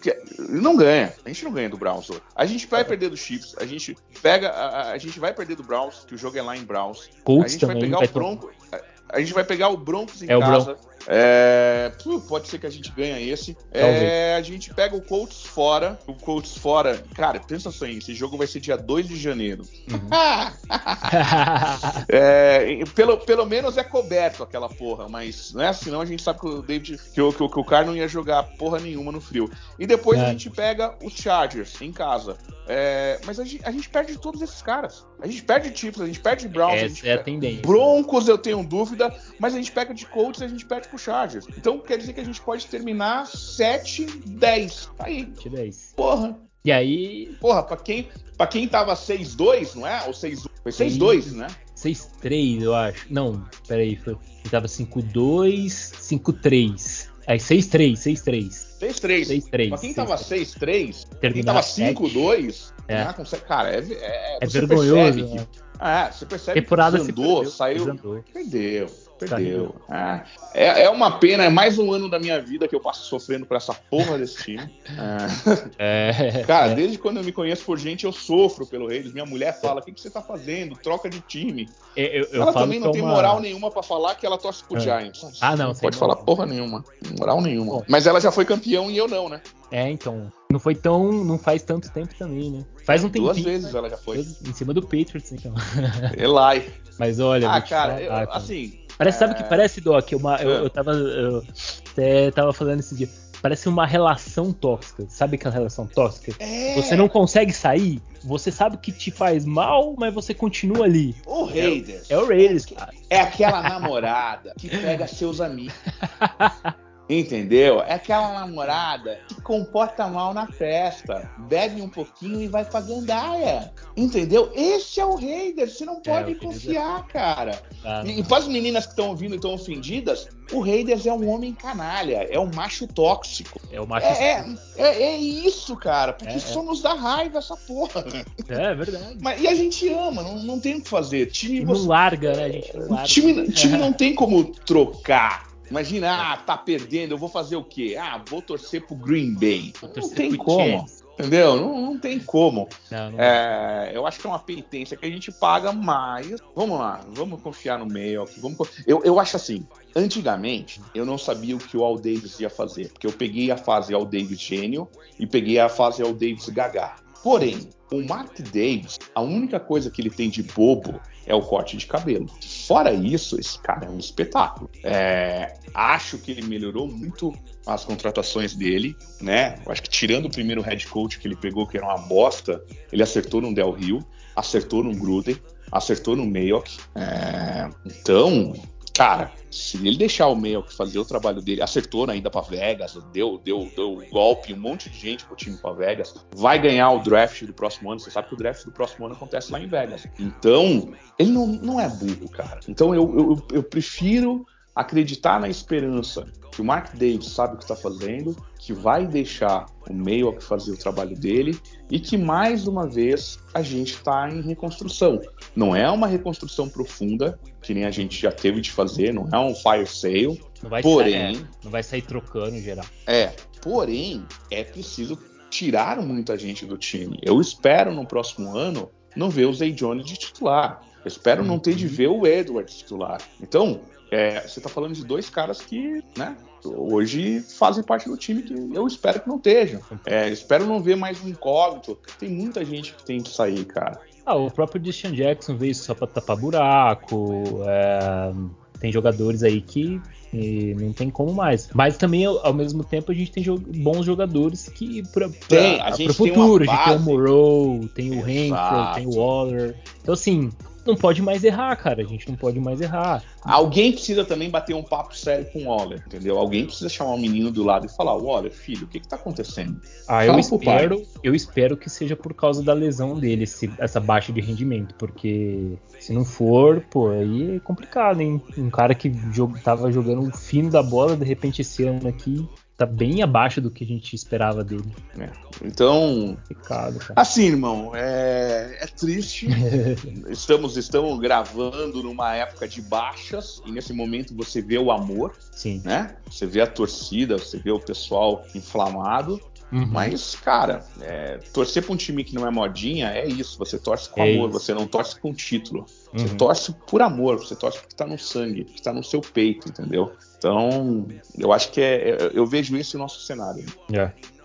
não ganha, a gente não ganha do Browns hoje. A gente vai perder do Chiefs, a gente pega, a, a gente vai perder do Browns, que o jogo é lá em Browns. Colts a gente também vai pegar vai o Broncos, a gente vai pegar o Broncos em É o casa. É, pode ser que a gente ganhe esse. É, a gente pega o Colts fora. O Colts fora. Cara, pensa só aí, esse jogo vai ser dia 2 de janeiro. Uhum. É, pelo, pelo menos é coberto aquela porra, mas né, senão a gente sabe que o David que o, que o, que o cara não ia jogar porra nenhuma no frio. E depois a É. gente pega os Chargers em casa. É, mas a gente, a gente perde todos esses caras. A gente perde Chiefs, a gente perde Browns, a gente Essa é a tendência. Broncos eu tenho dúvida, mas a gente pega de Colts e a gente perde pro Chargers. Então quer dizer que a gente pode terminar 7-10. Tá aí. Tira isso. Porra. E aí, Porra, pra quem, pra quem tava 6-2, não é? Ou 6 Foi 6-2, né? 6-3, eu acho. Não, peraí. Foi, ele tava 5-2, 5-3. Aí 6-3, 6-3. 6-3. 6-3. Pra quem tava 6-3, quem tava sete. 5-2, É. né, consegue- cara, é, é, É você vergonhoso. percebe né? que- é, você percebe Temporada que se desandou, perdeu, saiu. desandou. Perdeu, perdeu. É, é, é uma pena, é mais um ano da minha vida que eu passo sofrendo por essa porra desse time. É. É, Cara, desde quando eu me conheço por gente, eu sofro pelo Raiders. Minha mulher fala: o que, que você tá fazendo? Troca de time. eu, eu, ela também não é tem uma- moral nenhuma pra falar que ela torce pro É. Giants. Ah, não, Não pode moral. falar porra nenhuma. Moral nenhuma. Bom. Mas ela já foi campeão e eu não, né? É, então. Não foi tão. Não faz tanto tempo também, né? Faz um tempinho. Duas vezes ela já foi. Em cima do Patriots, então. Eli. Mas olha. Ah, cara, falar, eu- cara. assim. Parece, sabe o que parece, Doc? Uma, eu, É. eu tava. Eu até tava falando esse dia. Parece uma relação tóxica. Sabe aquela relação tóxica? É, Você não consegue sair, você sabe que te faz mal, mas você continua ali. O Raiders. É o Raiders, cara. É aquela namorada que pega seus amigos. Entendeu? É aquela namorada que comporta mal na festa, bebe um pouquinho e vai pra gandaia. Entendeu? Esse é o Raiders, você não pode o Raiders confiar, cara. Tá? E, para as meninas que estão ouvindo e estão ofendidas, o Raiders é um homem canalha, é um macho tóxico. É o macho. É, é, é- é isso, cara, porque É, é. só nos dá raiva essa porra. É, verdade. Mas, e a gente ama, não, não tem o que fazer. Time, você- não larga, né? A gente não larga. time, time não tem como trocar. Imagina, ah, tá perdendo, eu vou fazer o quê? Ah, vou torcer pro Green Bay. Não tem como, entendeu? Não, não tem como. Não, não É, eu acho que é uma penitência que a gente paga, mas vamos lá, vamos confiar no meio. Vamos, eu, eu acho assim, antigamente eu não sabia o que o Al Davis ia fazer, porque eu peguei a fase Al Davis gênio e peguei a fase Al Davis gaga. Porém, o Mark Davis, a única coisa que ele tem de bobo é o corte de cabelo. Fora isso, esse cara é um espetáculo. É, acho que ele melhorou muito as contratações dele, né? Acho que tirando o primeiro head coach que ele pegou, que era uma bosta, ele acertou no Del Rio, acertou no Gruden, acertou no Mayock. É, então, cara, se ele deixar o Mayock fazer o trabalho dele, acertou na ida para Vegas, deu, deu, deu golpe, um monte de gente pro time para Vegas, vai ganhar o draft do próximo ano. Você sabe que o draft do próximo ano acontece lá em Vegas. Então, ele não, não é burro, cara. Então, eu, eu, eu prefiro acreditar na esperança que o Mark Davis sabe o que está fazendo, que vai deixar o Mayock fazer o trabalho dele e que mais uma vez a gente está em reconstrução. Não é uma reconstrução profunda que nem a gente já teve de fazer, não é um fire sale, Não vai, porém, sair, é, não vai sair trocando em geral. é, porém é preciso tirar muita gente do time. Eu espero no próximo ano não ver o Zay Jones de titular. Eu espero não ter de ver o Edwards titular. Então, é, você está falando de dois caras que, né, hoje fazem parte do time que eu espero que não estejam. É, espero não ver mais um incógnito. Tem muita gente que tem que sair, cara. Ah, o próprio Christian Jackson veio só pra tapar buraco. é, tem jogadores aí que não tem como mais. Mas também, ao, mesmo tempo, a gente tem jo- bons jogadores que pra, pra, Tem, a gente pro tem futuro. a gente tem o. Morrow, tem o. Renfro, tem o Waller. Então, assim, não pode mais errar, cara. A gente não pode mais errar. Alguém precisa também bater um papo sério com o Waller, entendeu? Alguém precisa chamar o menino do lado e falar: Waller, filho, o que que tá acontecendo? Ah, eu Fala pai. espero, eu espero que seja por causa da lesão dele, esse- essa baixa de rendimento, porque se não for, pô, aí é complicado, hein? Um cara que jog, tava jogando o fino da bola, de repente esse ano aqui tá bem abaixo do que a gente esperava dele. É. Então, cara. assim, irmão, é, é triste. estamos, estamos gravando numa época de baixas e nesse momento você vê o amor, Sim. né? Você vê a torcida, você vê o pessoal inflamado. Uhum. Mas, cara, é, torcer pra um time que não é modinha é isso. Você torce com É amor, isso. você não torce com título. Você Uhum. torce por amor, você torce porque tá no sangue, porque tá no seu peito, entendeu? Então, eu acho que é. é- Eu vejo isso no nosso cenário.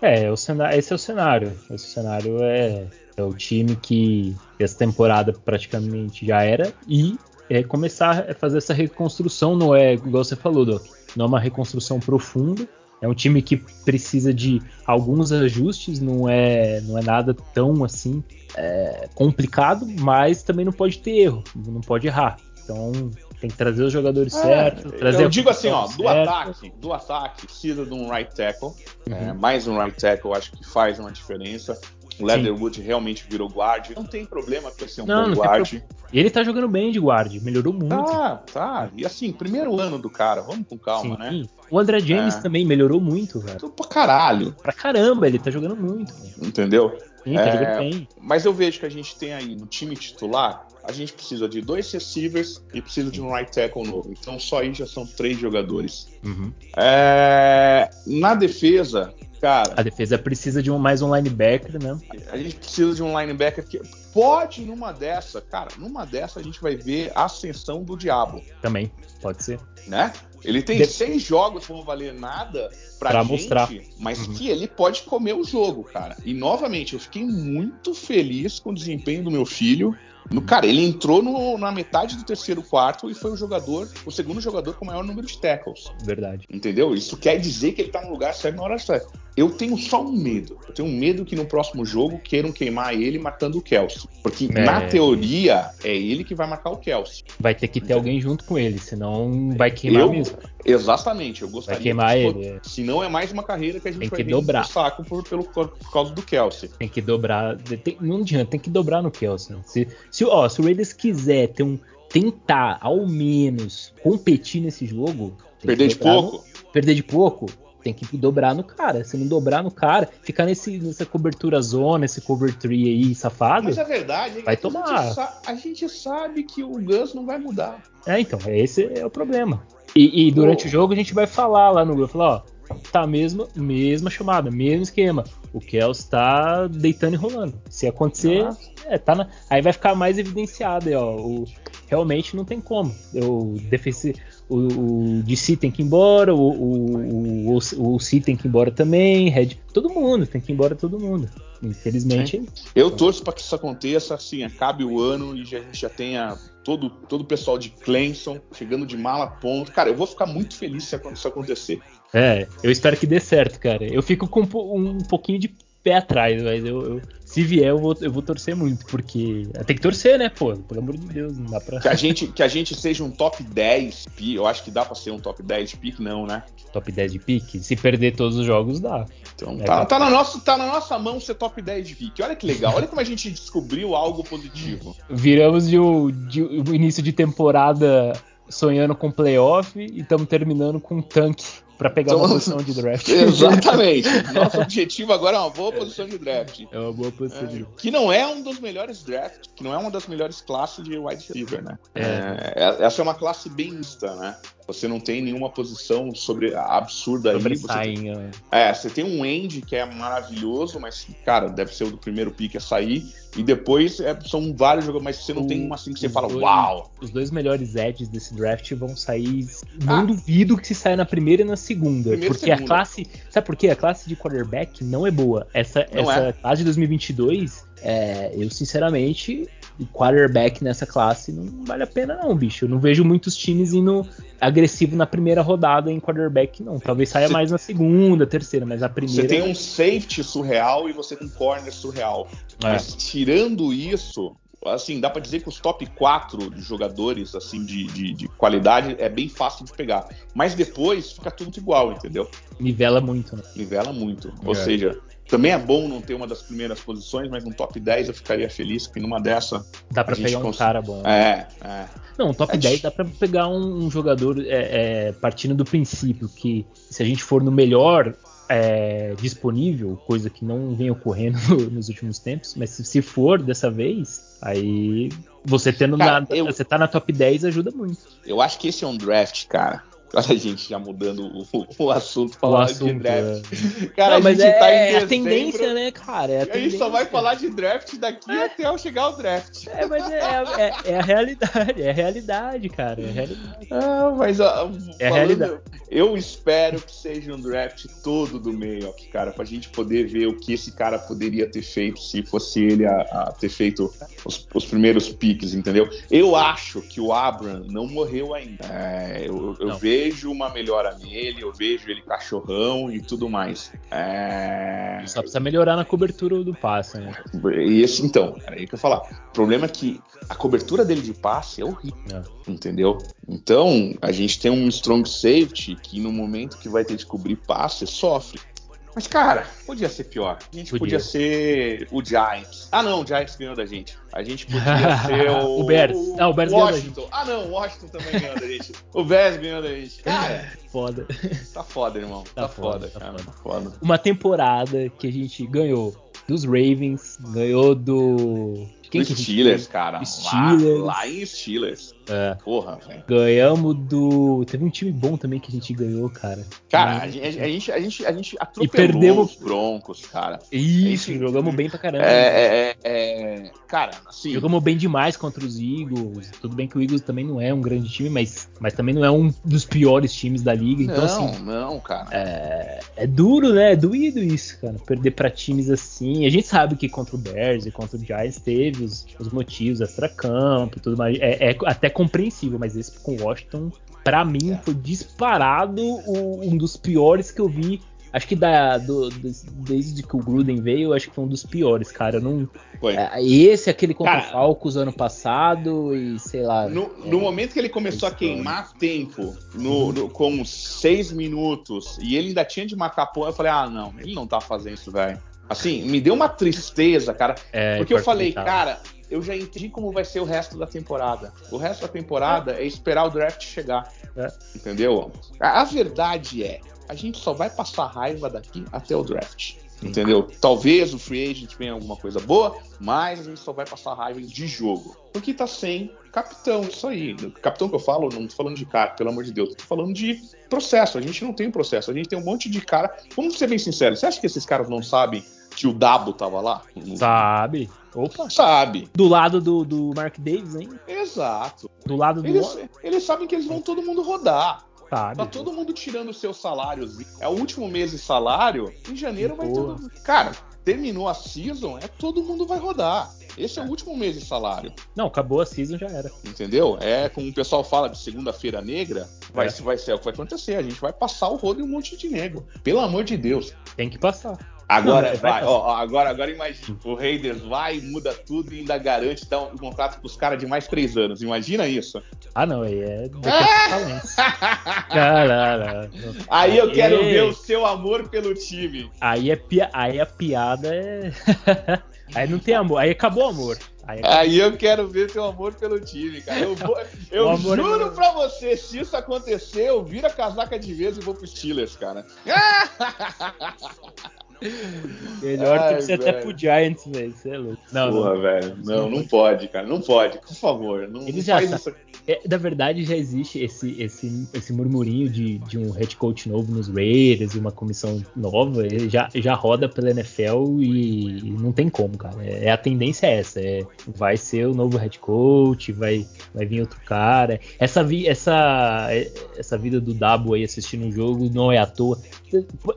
É, é o cenário, esse é o cenário. Esse cenário é, é o time que essa temporada praticamente já era e é começar a fazer essa reconstrução, não é igual você falou, Doc, não é uma reconstrução profunda. É um time que precisa de alguns ajustes, não é, não é nada tão assim é, complicado, mas também não pode ter erro, não pode errar. Então tem que trazer os jogadores certos, trazer É, eu digo assim, ó, do ataque, do ataque precisa de um right tackle. Uhum. É, mais um right tackle, eu acho que faz uma diferença. O Leatherwood realmente virou guard. Não tem problema pra ser um Não, bom não guard. E ele tá jogando bem de guard, melhorou muito. Tá, tá. E assim, primeiro ano do cara, vamos com calma, Sim. né? O André James É. também melhorou muito, velho. Pra caralho, Pra caramba, ele tá jogando muito. velho. entendeu? Sim, tá É. jogando bem. Mas eu vejo que a gente tem aí no time titular, a gente precisa de dois receivers e precisa de um right tackle novo. Então só aí já são três jogadores. Uhum. É, Na defesa, cara, A defesa precisa de um, mais um linebacker, né? a gente precisa de um linebacker que pode numa dessa, cara, numa dessa a gente vai ver a ascensão do diabo, Também, pode ser. né? Ele tem De- seis jogos que não vão valer nada pra, Pra gente, mostrar. mas Uhum. que ele pode comer o jogo, cara. E novamente, eu fiquei muito feliz com o desempenho do meu filho. No, cara, ele entrou no- na metade do terceiro quarto e foi o jogador, o segundo jogador com o maior número de tackles. Verdade. Entendeu? Isso quer dizer que ele tá no lugar certo na hora certa. Eu tenho só um medo. Eu tenho medo que no próximo jogo queiram queimar ele matando o Kelsey. Porque, É. na teoria, é ele que vai marcar o Kelsey. Vai ter que ter alguém junto com ele, senão vai queimar Eu- mesmo. Exatamente. Eu gostaria Vai queimar que ele, é. Se não é mais uma carreira que a gente Tem vai que ver dobrar. saco por, pelo, por causa do Kelsey. Tem que dobrar. tem- não adianta, tem que dobrar no Kelsey. Se, se, ó, se o Raiders quiser ter um, tentar, ao menos, competir nesse jogo. Perder de dobrar no- pouco? perder de pouco, tem que dobrar no cara. Se não dobrar no cara, ficar nesse, nessa cobertura zona, esse cover tree aí safado. Mas a verdade é Vai a, tomar. gente a gente sabe que o Gus não vai mudar. É, então, esse é o problema. E, e durante Pô. o jogo a gente vai falar lá no grupo, falar, ó, tá mesmo, mesma chamada, mesmo esquema. O Kels tá deitando e rolando. Se acontecer, é, tá na- aí vai ficar mais evidenciado, aí, ó, o, realmente não tem como. O defensi, o, o DC tem que ir embora, o, o, o, o, C tem que ir embora também, Red, todo mundo, tem que ir embora todo mundo. Infelizmente, Eu torço para que isso aconteça, assim, acabe o ano e já- a gente já tenha todo, todo o pessoal de Clemson chegando de mala ponto. Cara, eu vou ficar muito feliz se isso acontecer. É, eu espero que dê certo, cara. Eu fico com um um pouquinho de pé atrás, mas eu, eu- se vier, eu vou, eu vou torcer muito, porque tem que torcer, né, pô? Pelo amor de Deus, não dá pra. Que a gente, que a gente seja um top 10 pick, eu acho que dá para ser um top 10 pick, não, né? Top 10 de pique. Se perder todos os jogos, dá. Então É, tá, tá. na nossa, tá na nossa mão ser top 10 de pick. Olha que legal, olha como a gente descobriu algo positivo. Viramos de, o- de o início de temporada sonhando com playoff e estamos terminando com um tanque pra pegar uma Então- posição de draft. Exatamente. Nosso objetivo agora é uma boa posição de draft. É uma boa posição de Que não é um dos melhores drafts, que não é uma das melhores classes de wide receiver, né? É. É, essa é uma classe bem mista, né? Você não tem nenhuma posição sobre absurda aí. Você tem, ó. é, você tem um end que é maravilhoso, mas, cara, deve ser o do primeiro pick a sair. E depois é, são vários jogadores, mas você não O- tem uma assim que você fala, dois- uau! Os dois melhores edges desse draft vão sair. Ah. Não duvido que se saia na primeira e na segunda. Primeira porque a segunda. classe. Sabe por quê? A classe de quarterback não é boa. Essa, Não essa é. classe de 2022, é, eu sinceramente. O Quarterback nessa classe não vale a pena, não, bicho. Eu não vejo muitos times indo agressivo na primeira rodada em quarterback, não. Talvez saia Você- mais na segunda, terceira, mas a primeira. Você tem um safety surreal e você tem um corner surreal. É. Mas tirando isso, assim, dá pra dizer que os top 4 de jogadores, assim, de, de, de qualidade é bem fácil de pegar. Mas depois fica tudo igual, entendeu? Nivela muito, né? Nivela muito. Ou É. seja, Também é bom não ter uma das primeiras posições, mas no top 10 eu ficaria feliz, porque numa dessa. Dá pra pegar um cons... cara bom. É, é. Não, top é 10 dá pra pegar um, um jogador é, é, partindo do princípio que se a gente for no melhor é, disponível, coisa que não vem ocorrendo nos últimos tempos, mas se, se for dessa vez, aí você tendo cara, na, eu, você tá na top 10 ajuda muito. Eu acho que esse é um draft, cara, Olha a gente já mudando o, o assunto, falar de draft. É. Cara, Não, mas é, tá é a tendência, né, cara? É a, a gente só vai falar de draft daqui é. até eu chegar ao draft. É, mas é, é, é, a realidade, é a realidade, cara. É a realidade. Ah, mas ó, é a realidade. Eu espero que seja um draft todo do meio cara, pra gente poder ver o que esse cara poderia ter feito se fosse ele a, a ter feito os, os, primeiros piques, entendeu? Eu acho que o Abram não morreu ainda. É, eu, eu vejo vejo uma melhora nele, eu vejo ele cachorrão e tudo mais. É... Só precisa melhorar na cobertura do passe, né? E esse, então, era aí que eu falar. O problema é que a cobertura dele de passe é horrível, é. entendeu? Então, a gente tem um strong safety que no momento que vai ter de cobrir passe, sofre. Mas, cara, podia ser pior. A gente podia, podia ser o Giants. Ah, não, o Giants ganhou da gente. A gente podia ser o. o Bears. Ah, o Bears Washington. Ah, não, o Washington também ganhou da gente. O Bears ganhou da gente. Cara. Foda. Tá foda, irmão. Tá, tá foda, foda, tá cara. Tá foda. Uma temporada que a gente ganhou dos Ravens, ganhou do quem que Steelers, cara. Steelers. Lá, lá em Steelers. É. Porra, velho. Ganhamos do. Teve um time bom também que a gente ganhou, cara. Cara, a gente, a gente, a gente, a gente atropelou e perdemos... os Broncos, cara. Isso, gente... jogamos bem pra caramba. É, é, é, Cara, assim. Jogamos bem demais contra os Eagles. Tudo bem que o Eagles também não é um grande time, mas, mas também não é um dos piores times da liga. Então, não, assim. Não, cara. É, é duro, né? É doído isso, cara. Perder pra times assim. A gente sabe que contra o Bears e contra o Giants teve os, os motivos extra-campo e tudo mais. É, é até compreensível, mas esse com Washington, para mim, é. foi disparado um dos piores que eu vi. Acho que da, do, desde que o Gruden veio, acho que foi um dos piores, cara. Eu não, foi. É, esse, aquele contra cara, o Falcons ano passado e sei lá. No, é, no momento que ele começou a queimar tempo, no, no, com seis minutos, e ele ainda tinha de marcar ponto, eu falei, ah, não, ele não tá fazendo isso, velho. Assim, me deu uma tristeza, cara. É, porque eu falei, cara, eu já entendi como vai ser o resto da temporada. O resto da temporada é, esperar o draft chegar. É. Entendeu? A, a, verdade é, a gente só vai passar raiva daqui até o draft. Entendeu? Talvez o free agent venha alguma coisa boa, mas a gente só vai passar raiva de jogo. Porque tá sem capitão, isso aí. Capitão que eu falo, não tô falando de cara, pelo amor de Deus. Tô falando de processo. A gente não tem processo. A gente tem um monte de cara. Vamos ser bem sinceros. Você acha que esses caras não sabem que o Dabo tava lá? Sabe. Opa. Sabe. Do lado do, do Mark Davis, hein? Exato. Do lado do. Eles, eles sabem que eles vão todo mundo rodar. Sabe. Tá todo mundo tirando seus salários. É o último mês de salário. Em janeiro vai todo mundo. Cara, terminou a season, é todo mundo vai rodar. Esse é o último mês de salário. Não, acabou a season, já era. Entendeu? É como o pessoal fala de segunda-feira negra, vai, é. vai ser o que vai acontecer. A gente vai passar o rodo em um monte de negro. Pelo amor de Deus. Tem que passar. Agora, não, vai, ó, agora, agora imagina. O Raiders vai, muda tudo e ainda garante dar um contrato pros caras de mais três anos. Imagina isso. Ah, não, aí é. Caralho. Aí eu quero ver o seu amor pelo time. Aí, é, aí a piada é. aí não tem amor, aí acabou o amor. Aí, aí, eu quero ver teu amor pelo time, cara. Eu, vou, eu juro é pra você, se isso acontecer, eu viro a casaca de vez e vou pro Steelers, cara. Melhor Ai, que você até pro Giants, velho. Você é louco. Não, Porra, não. velho. Não, não pode, cara. Não pode, por favor. Não, Eles já faz isso. É, na verdade, já existe esse, esse, esse murmurinho de, de um head coach novo nos Raiders e uma comissão nova. Ele já, já roda pela NFL e, e não tem como, cara. É, é, a tendência é essa. É, vai ser o novo head coach, vai, vai vir outro cara. Essa, essa, essa vida do Dabo aí assistindo o jogo não é à toa.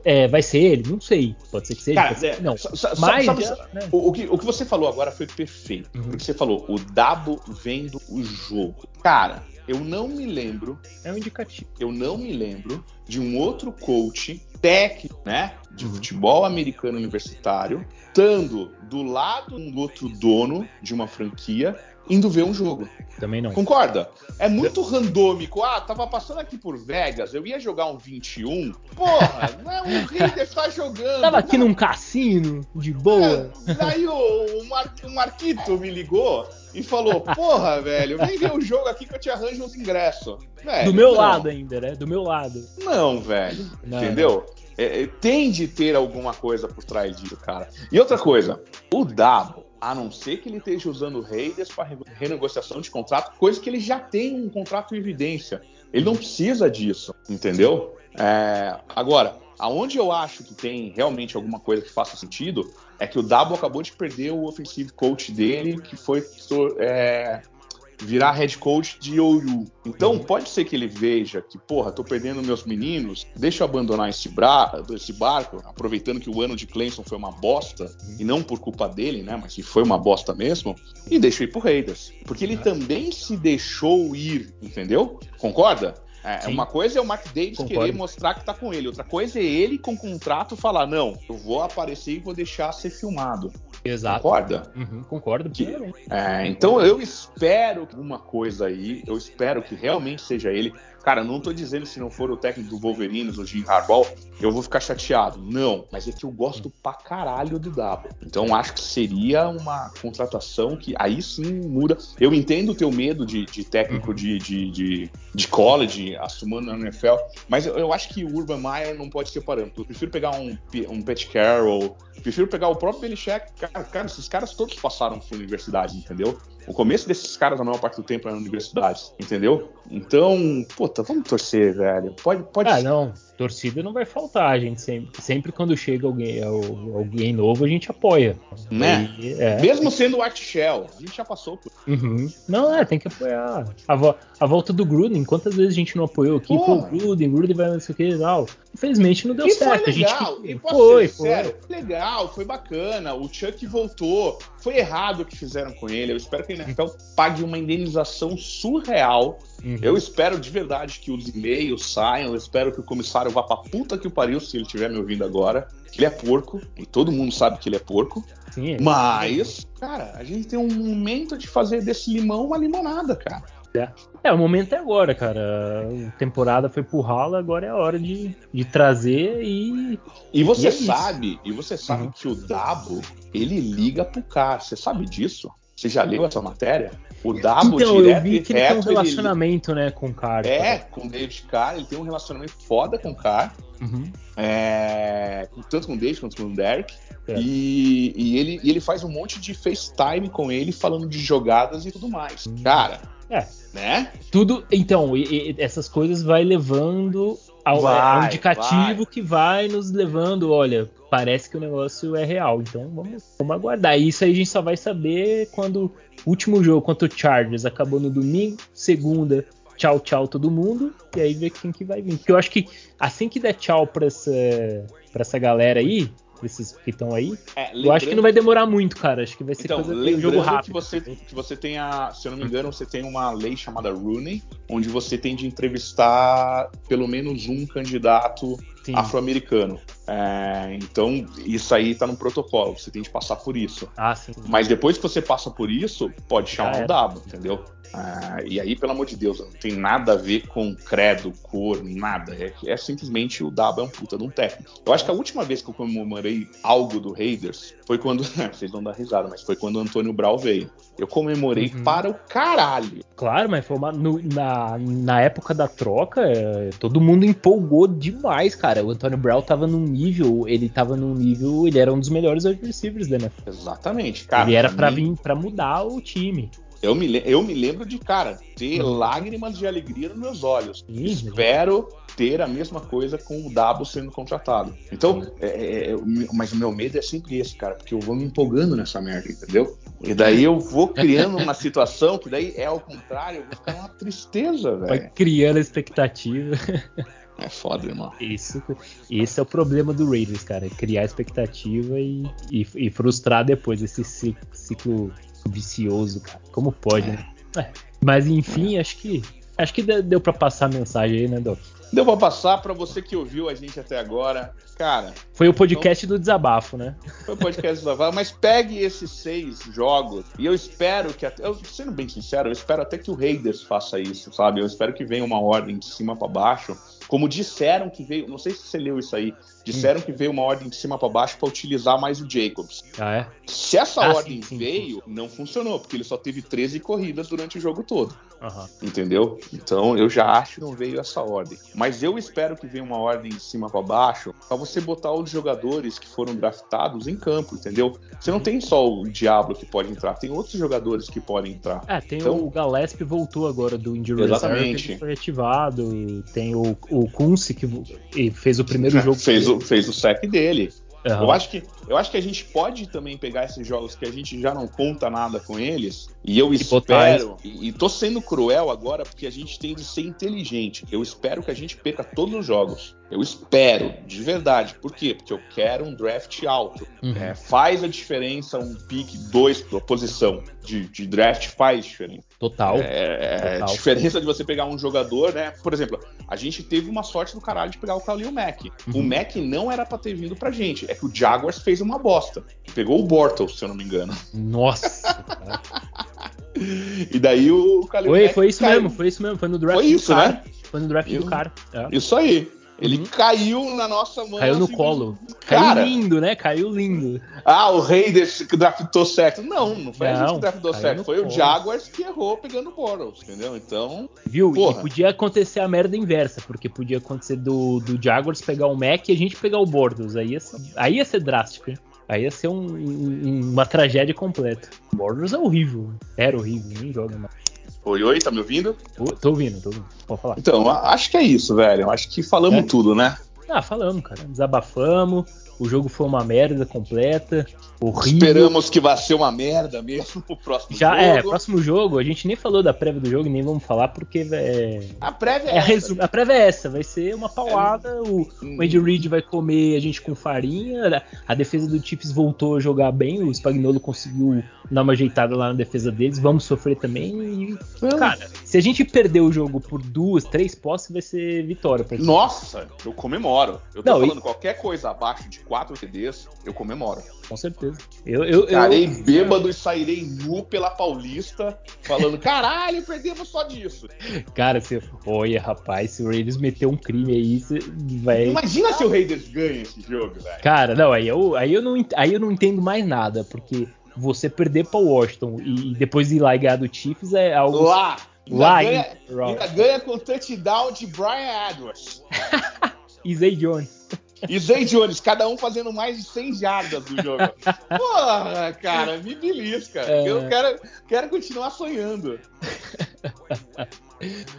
É, vai ser ele? Não sei. Pode ser que seja. Cara, ser... não. Mas, sabe, né? o, o, que, o que você falou agora foi perfeito. Uhum. Porque você falou, o Dabo vendo o jogo. Cara, eu não me lembro. É um indicativo. Eu não me lembro de um outro coach técnico, né? De uhum. futebol americano universitário, estando do lado do outro dono de uma franquia indo ver um jogo. Também não. Concorda? É muito randômico. Ah, tava passando aqui por Vegas, eu ia jogar um 21. Porra, não é um Raiders tá jogando. Tava aqui não. num cassino, de boa. É, daí o, o, Mar, o Marquito me ligou e falou: Porra, velho, vem ver o jogo aqui que eu te arranjo uns ingressos. Velho, Do meu não. lado ainda, né? Do meu lado. Não, velho. Não, entendeu? É, é, tem de ter alguma coisa por trás disso, cara. E outra coisa, o Dabo, a não ser que ele esteja usando o Raiders para renegociação de contrato, coisa que ele já tem um contrato em evidência. Ele não precisa disso, entendeu? É, agora, aonde eu acho que tem realmente alguma coisa que faça sentido é que o Dabo acabou de perder o offensive coach dele, que foi é, virar head coach de OU. Então pode ser que ele veja que, porra, tô perdendo meus meninos, deixa eu abandonar esse, bra esse barco, aproveitando que o ano de Clemson foi uma bosta, e não por culpa dele, né, mas que foi uma bosta mesmo, e deixa eu ir pro Raiders. Porque ele também se deixou ir, entendeu? Concorda? É, uma coisa é o Mark Davis Concordo. querer mostrar que tá com ele, outra coisa é ele com contrato falar: não, eu vou aparecer e vou deixar ser filmado. Exato. Concorda? Uhum, concordo. Que, é, então eu espero uma coisa aí, eu espero que realmente seja ele. Cara, não tô dizendo se não for o técnico do Wolverines, o Jim Harbaugh, eu vou ficar chateado. Não, mas é que eu gosto pra caralho do Dabo. Então acho que seria uma contratação que aí sim muda. Eu entendo o teu medo de, de técnico de, de, de, de college assumando na NFL, mas eu, eu, acho que o Urban Meyer não pode ser parâmetro. Eu prefiro pegar um, um Pat Carroll, prefiro pegar o próprio Belichick. Cara, cara, esses caras todos passaram por universidade, entendeu? O começo desses caras, a maior parte do tempo, é na universidade, entendeu? Então, puta, vamos torcer, velho. Pode, pode. Ah, não torcida não vai faltar, a gente sempre, sempre quando chega alguém, alguém novo, a gente apoia. Né? É. Mesmo sendo o Art Shell, a gente já passou por. Uhum. Não, é, tem que apoiar. A, vo a volta do Gruden, quantas vezes a gente não apoiou aqui? Pô, Gruden, Gruden vai não sei o que e tal. Infelizmente não deu e certo. Foi legal. A gente... foi, foi. Sério, legal, foi bacana. O Chuck voltou. Foi errado o que fizeram com ele. Eu espero que a NFL pague uma indenização surreal. Uhum. Eu espero de verdade que os e-mails saiam. Eu espero que o comissário vá pra puta que o pariu se ele estiver me ouvindo agora. Ele é porco. E todo mundo sabe que ele é porco. Sim, é. Mas, cara, a gente tem um momento de fazer desse limão uma limonada, cara. É. é, o momento é agora, cara. A temporada foi pro ralo, agora é a hora de, de trazer e. E você e é sabe, e você sabe uhum. que o Dabo, ele liga pro cara. Você sabe disso? Você já leu essa matéria? O Dabo então, direto eu vi que ele tem um relacionamento, ele... né, com o cara. É, com o David Carr, ele tem um relacionamento foda com o Carr. Uhum. É, tanto com o David quanto com o Derek. É. E, e, ele, e ele faz um monte de FaceTime com ele, falando de jogadas e tudo mais. Uhum. Cara, é. Né? Tudo. Então, e, e essas coisas vai levando ao, vai, é um indicativo vai. que vai nos levando, olha, parece que o negócio é real. Então vamos, vamos aguardar. E isso aí a gente só vai saber quando o último jogo contra o Chargers acabou no domingo, segunda, tchau, tchau todo mundo, e aí ver quem que vai vir. Porque eu acho que assim que der tchau pra essa, pra essa galera aí, esses que estão aí. É, eu acho que não vai demorar muito, cara. Acho que vai ser então, coisa um jogo rápido. Que você, que você tem a, se eu não me engano, você tem uma lei chamada Rooney, onde você tem de entrevistar pelo menos um candidato afro-americano. É, então, isso aí tá no protocolo, você tem de passar por isso. Ah, sim. Mas depois que você passa por isso, pode chamar o W, entendeu? Ah, e aí, pelo amor de Deus, não tem nada a ver com credo, cor, nada. É, é simplesmente o W é um puta de um técnico. Eu acho que a última vez que eu comemorei algo do Raiders foi quando. vocês vão dar risada, mas foi quando o Antônio Brown veio. Eu comemorei uhum. para o caralho. Claro, mas foi uma, no, na, na época da troca, é, todo mundo empolgou demais, cara. O Antônio Brown tava num nível, ele tava num nível, ele era um dos melhores receivers da NFL. Exatamente, cara. Ele era para vir para mudar o time. Eu me, eu me lembro de, cara, ter uhum. lágrimas de alegria nos meus olhos. Sim, Espero ter a mesma coisa com o Dabo sendo contratado. Então, é, é, é mas o meu medo é sempre esse, cara, porque eu vou me empolgando nessa merda, entendeu? E daí eu vou criando uma situação que daí é ao contrário, eu vou ficar uma tristeza, velho. Vai criando expectativa. É foda, irmão. Isso, esse é o problema do Raiders, cara. Criar expectativa e, e, e frustrar depois esse ciclo vicioso, cara. Como pode, né? É. Mas enfim, acho que acho que deu para passar a mensagem aí, né, Doc? Deu pra passar para você que ouviu a gente até agora. Cara. Foi o podcast então, do desabafo, né? Foi o podcast do desabafo. Mas pegue esses seis jogos e eu espero que. Até, eu, sendo bem sincero, eu espero até que o Raiders faça isso, sabe? Eu espero que venha uma ordem de cima para baixo. Como disseram que veio. Não sei se você leu isso aí. Disseram hum. que veio uma ordem de cima para baixo para utilizar mais o Jacobs. Ah, é? Se essa ah, ordem sim, sim, veio, sim. não funcionou, porque ele só teve 13 corridas durante o jogo todo. Uhum. Entendeu? Então eu já acho que não veio essa ordem. Mas eu espero que venha uma ordem de cima para baixo para você botar os jogadores que foram draftados em campo, entendeu? Você não tem só o Diablo que pode entrar, tem outros jogadores que podem entrar. É, tem então, o Gillespie voltou agora do Injury exatamente. Reserve, foi ativado, tem o, o Kunze que fez o primeiro jogo. fez, o, fez o sec dele. Uhum. Eu, acho que, eu acho que a gente pode também pegar esses jogos que a gente já não conta nada com eles. E eu e espero. E, e tô sendo cruel agora porque a gente tem de ser inteligente. Eu espero que a gente perca todos os jogos. Eu espero, de verdade. Por quê? Porque eu quero um draft alto. Uhum. É, faz a diferença um pick 2 por posição de, de, draft, faz diferença. Total. É, Total. diferença de você pegar um jogador, né? Por exemplo, a gente teve uma sorte do caralho de pegar o Khalil Mack. Uhum. O Mack não era pra ter vindo pra gente. É que o Jaguars fez uma bosta. Pegou o Bortles, se eu não me engano. Nossa! e daí o Khalil foi, isso caiu. mesmo, foi isso mesmo. Foi no draft foi isso, do cara. Né? Foi no draft do cara. É. Isso aí. Ele uhum. caiu na nossa mão. Caiu no assim, colo. Cara, Caiu lindo, né? Caiu lindo. Ah, o Raiders que draftou certo. Não, não foi não, a gente que draftou certo. Foi colo. o Jaguars que errou pegando o Boros, entendeu? Então. Viu? Porra. E podia acontecer a merda inversa, porque podia acontecer do, do Jaguars pegar o Mac e a gente pegar o Bordos. Aí ia ser, aí ia ser drástico, hein? Aí ia ser um, um, uma tragédia completa. O Bordos é horrível. Era horrível, nem joga mais. Oi, oi, tá me ouvindo? Tô ouvindo, tô ouvindo. Pode falar. Então, acho que é isso, velho. Acho que falamos é? tudo, né? Ah, falamos, cara. Desabafamos. O jogo foi uma merda completa. Horrível. Esperamos que vá ser uma merda mesmo o próximo Já, é, jogo. É, próximo jogo. A gente nem falou da prévia do jogo, nem vamos falar porque é. A prévia é, é essa. A prévia é essa. Vai ser uma paulada. É. O, hum. o Andy Reid vai comer a gente com farinha. A defesa do Chiefs voltou a jogar bem. O Spagnolo conseguiu dar uma ajeitada lá na defesa deles. Vamos sofrer também. E, cara, se a gente perder o jogo por duas, três posses, vai ser vitória. Pra gente. Nossa, eu comemoro. Eu tô Não, falando e... qualquer coisa abaixo de quatro TDs, eu comemoro. Com certeza. Eu, eu, Ficarei eu... bêbado e sairei nu pela Paulista, falando: caralho, perdemos só disso. Cara, se... olha, rapaz, se o Raiders meter um crime aí, vai. Imagina se o Raiders ganha esse jogo, velho. Cara, não, aí eu, aí, eu não, aí eu não entendo mais nada, porque você perder para Washington e depois ir lá e ganhar do Chiefs é algo. Lá! Lá, ainda ganha, ainda ganha com touchdown de Brian Edwards. e Zay Jones. E Zay Jones, cada um fazendo mais de 100 jardas do jogo. Porra, cara, me belisca. É... Eu quero, quero continuar sonhando.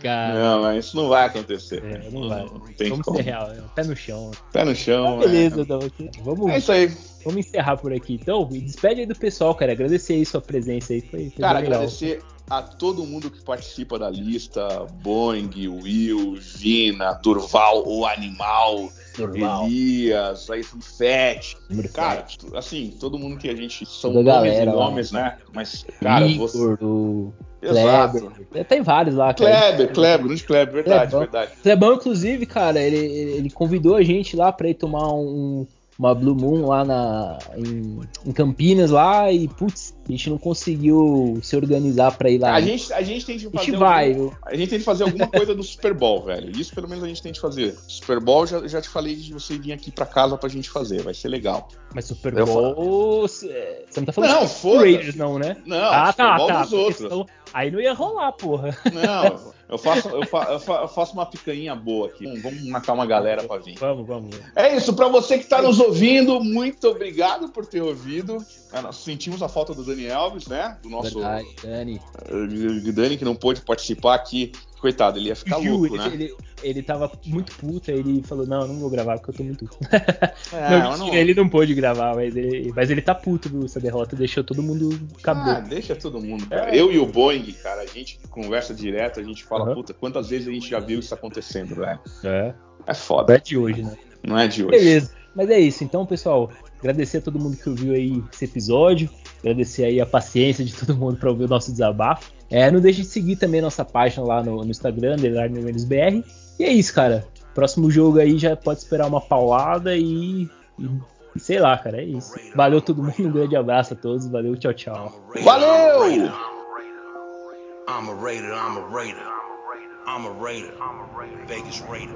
Cara, não, mas isso não vai acontecer. É, não, não, vai. Não tem Vamos como. ser real, é, pé no chão. Pé no chão. Ah, beleza, é. então. Vamos, é isso aí. Vamos encerrar por aqui. Então, despede aí do pessoal, cara. Agradecer aí sua presença aí. Foi, foi cara, agradecer a todo mundo que participa da lista: Boeing, Will, Vina, Durval, o Animal. Normal. Elias, aí Fett. Cara, assim, todo mundo que a gente são Toda nomes galera, e nomes, né? Mas, cara, Igor, você. Do... Kleber. Tem vários lá, cara. Kleber, Kleber, grande Kleber, verdade, Klebão. verdade. Klebão, inclusive, cara, ele, ele convidou a gente lá pra ir tomar um, uma Blue Moon lá na, em, em, Campinas lá e putz, a gente não conseguiu se organizar para ir lá. A gente, a gente tem que fazer. A gente vai. Algum, a gente tem que fazer alguma coisa do Super Bowl, velho. Isso pelo menos a gente tem que fazer. Super Bowl já, já te falei de você vir aqui para casa pra gente fazer, vai ser legal. Mas Super Bowl. Você não tá falando não, de Raiders, não, né? Não, ah, Super tá, Bowl tá. dos outros. Aí não ia rolar, porra. Não, eu faço, eu, fa, eu faço uma picanha boa aqui. Vamos marcar uma galera para vir. Vamos, vamos. É isso, para você que está nos ouvindo, muito obrigado por ter ouvido. É, nós sentimos a falta do Dani Alves, né? Do nosso. Verdade, Dani. Dani, que não pôde participar aqui coitado, ele ia ficar Gil, louco, ele, né? Ele, ele tava muito puto, aí ele falou, não, não vou gravar porque eu tô muito puto. É, não, não... Ele não pôde gravar, mas ele, mas ele tá puto viu, essa derrota, deixou todo mundo cabelo. Ah, deixa todo mundo, cara. É. Eu e o Boeing, cara, a gente conversa direto, a gente fala, uhum. puta, quantas vezes a gente já viu isso acontecendo, velho? É. É foda. Não é de hoje, né? Não é de hoje. Beleza. Mas é isso, então, pessoal, agradecer a todo mundo que ouviu aí esse episódio, agradecer aí a paciência de todo mundo para ouvir o nosso desabafo. É, não deixe de seguir também nossa página lá no, no Instagram, BR. E é isso, cara. próximo jogo aí já pode esperar uma paulada e, e sei lá, cara, é isso. Valeu todo mundo, um grande abraço a todos, valeu, tchau, tchau. Valeu! I'm a Raider, I'm a Raider. I'm a Raider. Vegas Raider.